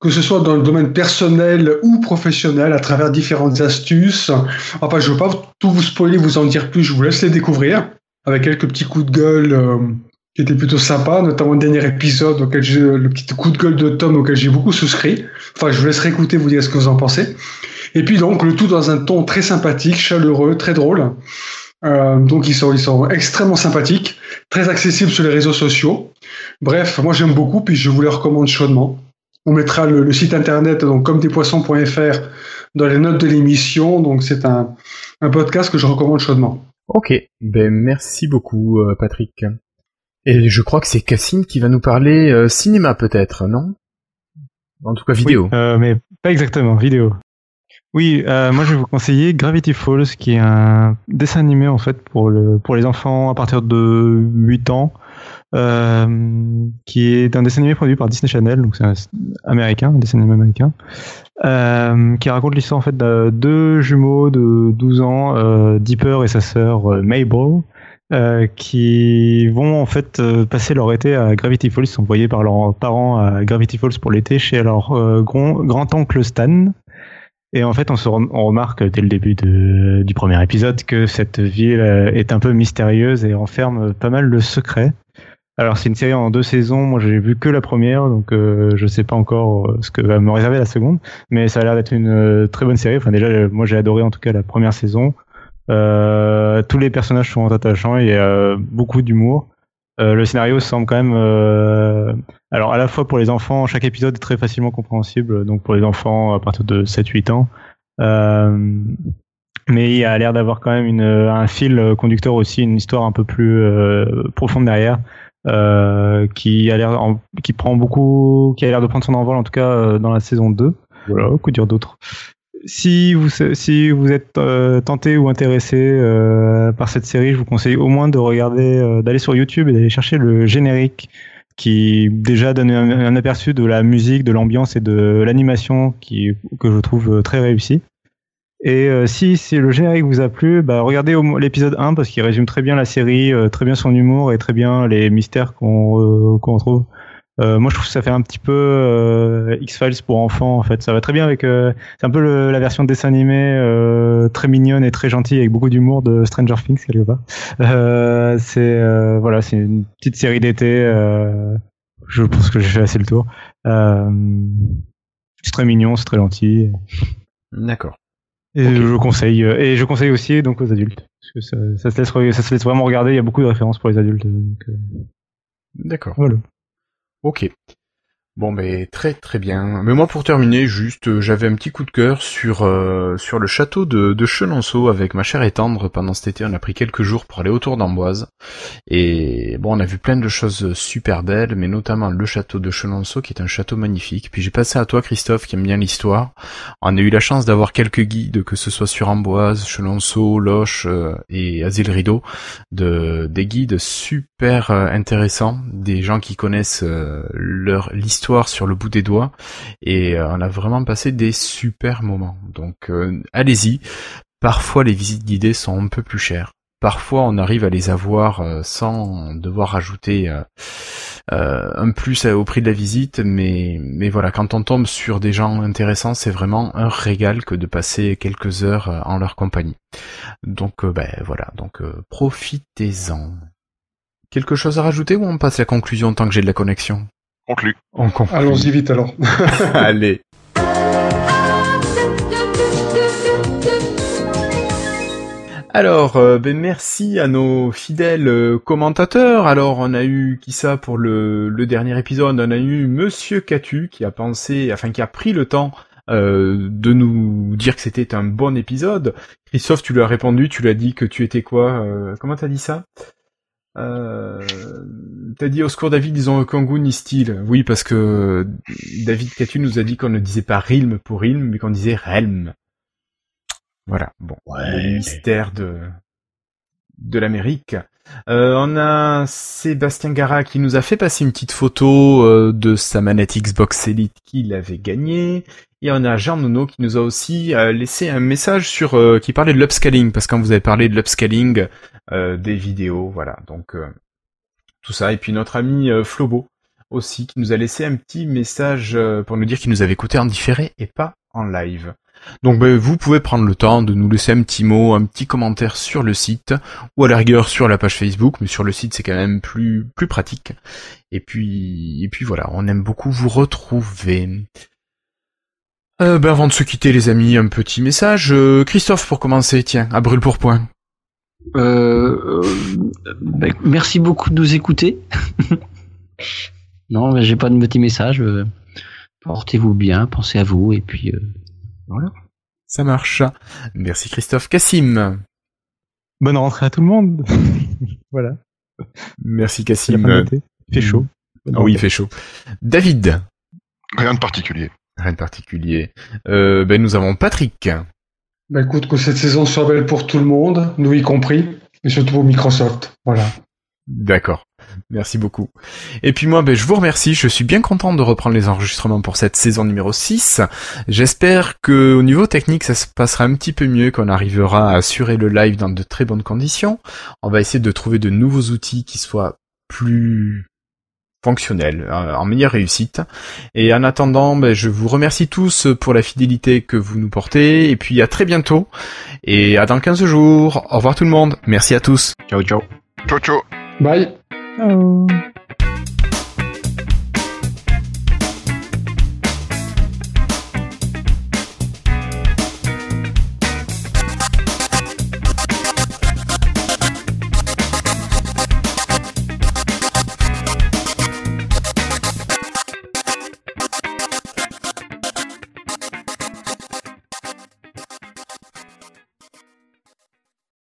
que ce soit dans le domaine personnel ou professionnel, à travers différentes astuces. Enfin, je ne veux pas tout vous spoiler, vous en dire plus, je vous laisse les découvrir, avec quelques petits coups de gueule euh, qui étaient plutôt sympas, notamment le dernier épisode, auquel j'ai, le petit coup de gueule de Tom auquel j'ai beaucoup souscrit. Enfin, je vous laisserai écouter, vous dire ce que vous en pensez. Et puis donc, le tout dans un ton très sympathique, chaleureux, très drôle. Euh, donc ils sont, ils sont extrêmement sympathiques, très accessibles sur les réseaux sociaux. Bref, moi j'aime beaucoup, puis je vous les recommande chaudement. On mettra le, le site internet donc comme despoissons.fr dans les notes de l'émission. Donc c'est un, un podcast que je recommande chaudement. Ok, ben merci beaucoup euh, Patrick. Et je crois que c'est Cassim qui va nous parler euh, cinéma peut-être, non? En tout cas vidéo. Oui, euh, mais pas exactement, vidéo. Oui, euh, moi je vais vous conseiller Gravity Falls, qui est un dessin animé en fait pour le pour les enfants à partir de 8 ans, euh, qui est un dessin animé produit par Disney Channel, donc c'est un américain, un dessin animé américain, euh, qui raconte l'histoire en fait de deux jumeaux de 12 ans, euh, Dipper et sa sœur Mabel, qui vont en fait passer leur été à Gravity Falls. Ils sont envoyés par leurs parents à Gravity Falls pour l'été chez leur grand, grand-oncle Stan. Et en fait, on, remarque dès le début du premier épisode que cette ville est un peu mystérieuse et renferme pas mal de secrets. Alors, c'est une série en deux saisons. Moi, j'ai vu que la première, donc euh, je sais pas encore euh, ce que va me réserver la seconde. Mais ça a l'air d'être une euh, très bonne série. Enfin, déjà, euh, moi, j'ai adoré en tout cas la première saison. Tous les personnages sont attachants. Il y beaucoup d'humour. Le scénario semble quand même, alors à la fois pour les enfants, chaque épisode est très facilement compréhensible, donc pour les enfants à partir de 7-8 ans. Mais il a l'air d'avoir quand même une, un fil conducteur aussi, une histoire un peu plus profonde derrière, euh, qui a l'air, qui prend beaucoup, qui a l'air de prendre son envol en tout cas euh, dans la saison 2. Voilà, coup dire d'autres. Si vous, si vous êtes euh, tenté ou intéressé euh, par cette série, je vous conseille au moins de regarder, euh, d'aller sur YouTube et d'aller chercher le générique qui déjà donne un, un aperçu de la musique, de l'ambiance et de l'animation qui que je trouve très réussi. Et euh, si, si le générique vous a plu, bah, regardez l'épisode 1 parce qu'il résume très bien la série, euh, très bien son humour et très bien les mystères qu'on euh, qu'on trouve. Euh, moi, je trouve que ça fait un petit peu euh, X-Files pour enfants, en fait. Ça va très bien avec... euh, c'est un peu le- la version dessin animé très mignonne et très gentille avec beaucoup d'humour de Stranger Things, quelque part. C'est voilà, c'est une petite série d'été. je pense que j'ai fait assez le tour. C'est très mignon, c'est très gentil. D'accord. Et Ok. je conseille euh, et je conseille aussi donc aux adultes parce que ça, ça se laisse ça se laisse vraiment regarder. Il y a beaucoup de références pour les adultes. Euh, D'accord. voilà. Ok. Bon, mais très très bien. Mais moi, pour terminer, juste, euh, j'avais un petit coup de cœur sur euh, sur le château de, de Chenonceau avec ma chère et tendre. Pendant cet été, on a pris quelques jours pour aller autour d'Amboise. Et bon, on a vu plein de choses super belles, mais notamment le château de Chenonceau, qui est un château magnifique. Puis j'ai passé à toi, Christophe, qui aime bien l'histoire. On a eu la chance d'avoir quelques guides, que ce soit sur Amboise, Chenonceau, Loche euh, et Asile Rideau, de des guides super intéressants, des gens qui connaissent leur l'histoire sur le bout des doigts et euh, on a vraiment passé des super moments. Donc euh, allez-y. Parfois les visites guidées sont un peu plus chères. Parfois on arrive à les avoir euh, sans devoir rajouter un plus au prix de la visite, mais mais voilà, quand on tombe sur des gens intéressants, c'est vraiment un régal que de passer quelques heures en leur compagnie. Donc ben voilà, donc profitez-en. Quelque chose à rajouter ou on passe la conclusion tant que j'ai de la connexion? On conclut. Allons-y vite alors. (laughs) Allez. Alors, euh, ben merci à nos fidèles euh, commentateurs. Alors, on a eu qui ça pour le, le dernier épisode On a eu Monsieur Catu qui a pensé, enfin qui a pris le temps euh, de nous dire que c'était un bon épisode. Christophe, tu lui as répondu, tu lui as dit que tu étais quoi euh, Comment t'as dit ça? Euh, T'as dit au secours David, disons Kangu ni style. Oui, parce que David Catu nous a dit qu'on ne disait pas Rilm pour Rilm, mais qu'on disait Relm. Voilà, bon. Le mystère de de l'Amérique. Euh, on a Sébastien Gara qui nous a fait passer une petite photo euh, de sa manette Xbox Elite qu'il avait gagnée. Et on a Jean Nono qui nous a aussi euh, laissé un message sur qui parlait de l'upscaling parce que vous avez parlé de l'upscaling des vidéos, voilà. Donc tout ça et puis notre ami Flobo aussi qui nous a laissé un petit message pour nous dire qu'il nous avait écouté en différé et pas en live. Donc ben, vous pouvez prendre le temps de nous laisser un petit mot, un petit commentaire sur le site, ou à la rigueur sur la page Facebook, mais sur le site c'est quand même plus pratique. Et puis et puis voilà, on aime beaucoup vous retrouver. Euh, ben avant de se quitter les amis, un petit message. Euh, Christophe pour commencer, tiens, à brûle pour point. Euh, ben, merci beaucoup de nous écouter. (laughs) non, j'ai pas de petit message. Portez-vous bien, pensez à vous et puis voilà. Ça marche. Merci Christophe. Cassim. Bonne rentrée à tout le monde. (laughs) voilà. Merci Cassim. Il fait chaud. Ah oui, il fait chaud. David. Rien de particulier. Rien de particulier. Euh, ben, nous avons Patrick. Ben, écoute, que cette saison soit belle pour tout le monde, nous y compris, et surtout pour Microsoft. Voilà. D'accord. Merci beaucoup. Et puis moi, ben, je vous remercie. Je suis bien content de reprendre les enregistrements pour cette saison numéro 6. J'espère que au niveau technique, ça se passera un petit peu mieux, qu'on arrivera à assurer le live dans de très bonnes conditions. On va essayer de trouver de nouveaux outils qui soient plus fonctionnels, euh, en meilleure réussite. Et en attendant, ben, je vous remercie tous pour la fidélité que vous nous portez. Et puis à très bientôt. Et à dans 15 jours. Au revoir tout le monde. Merci à tous. Ciao, ciao. Ciao, ciao. Bye. Oh.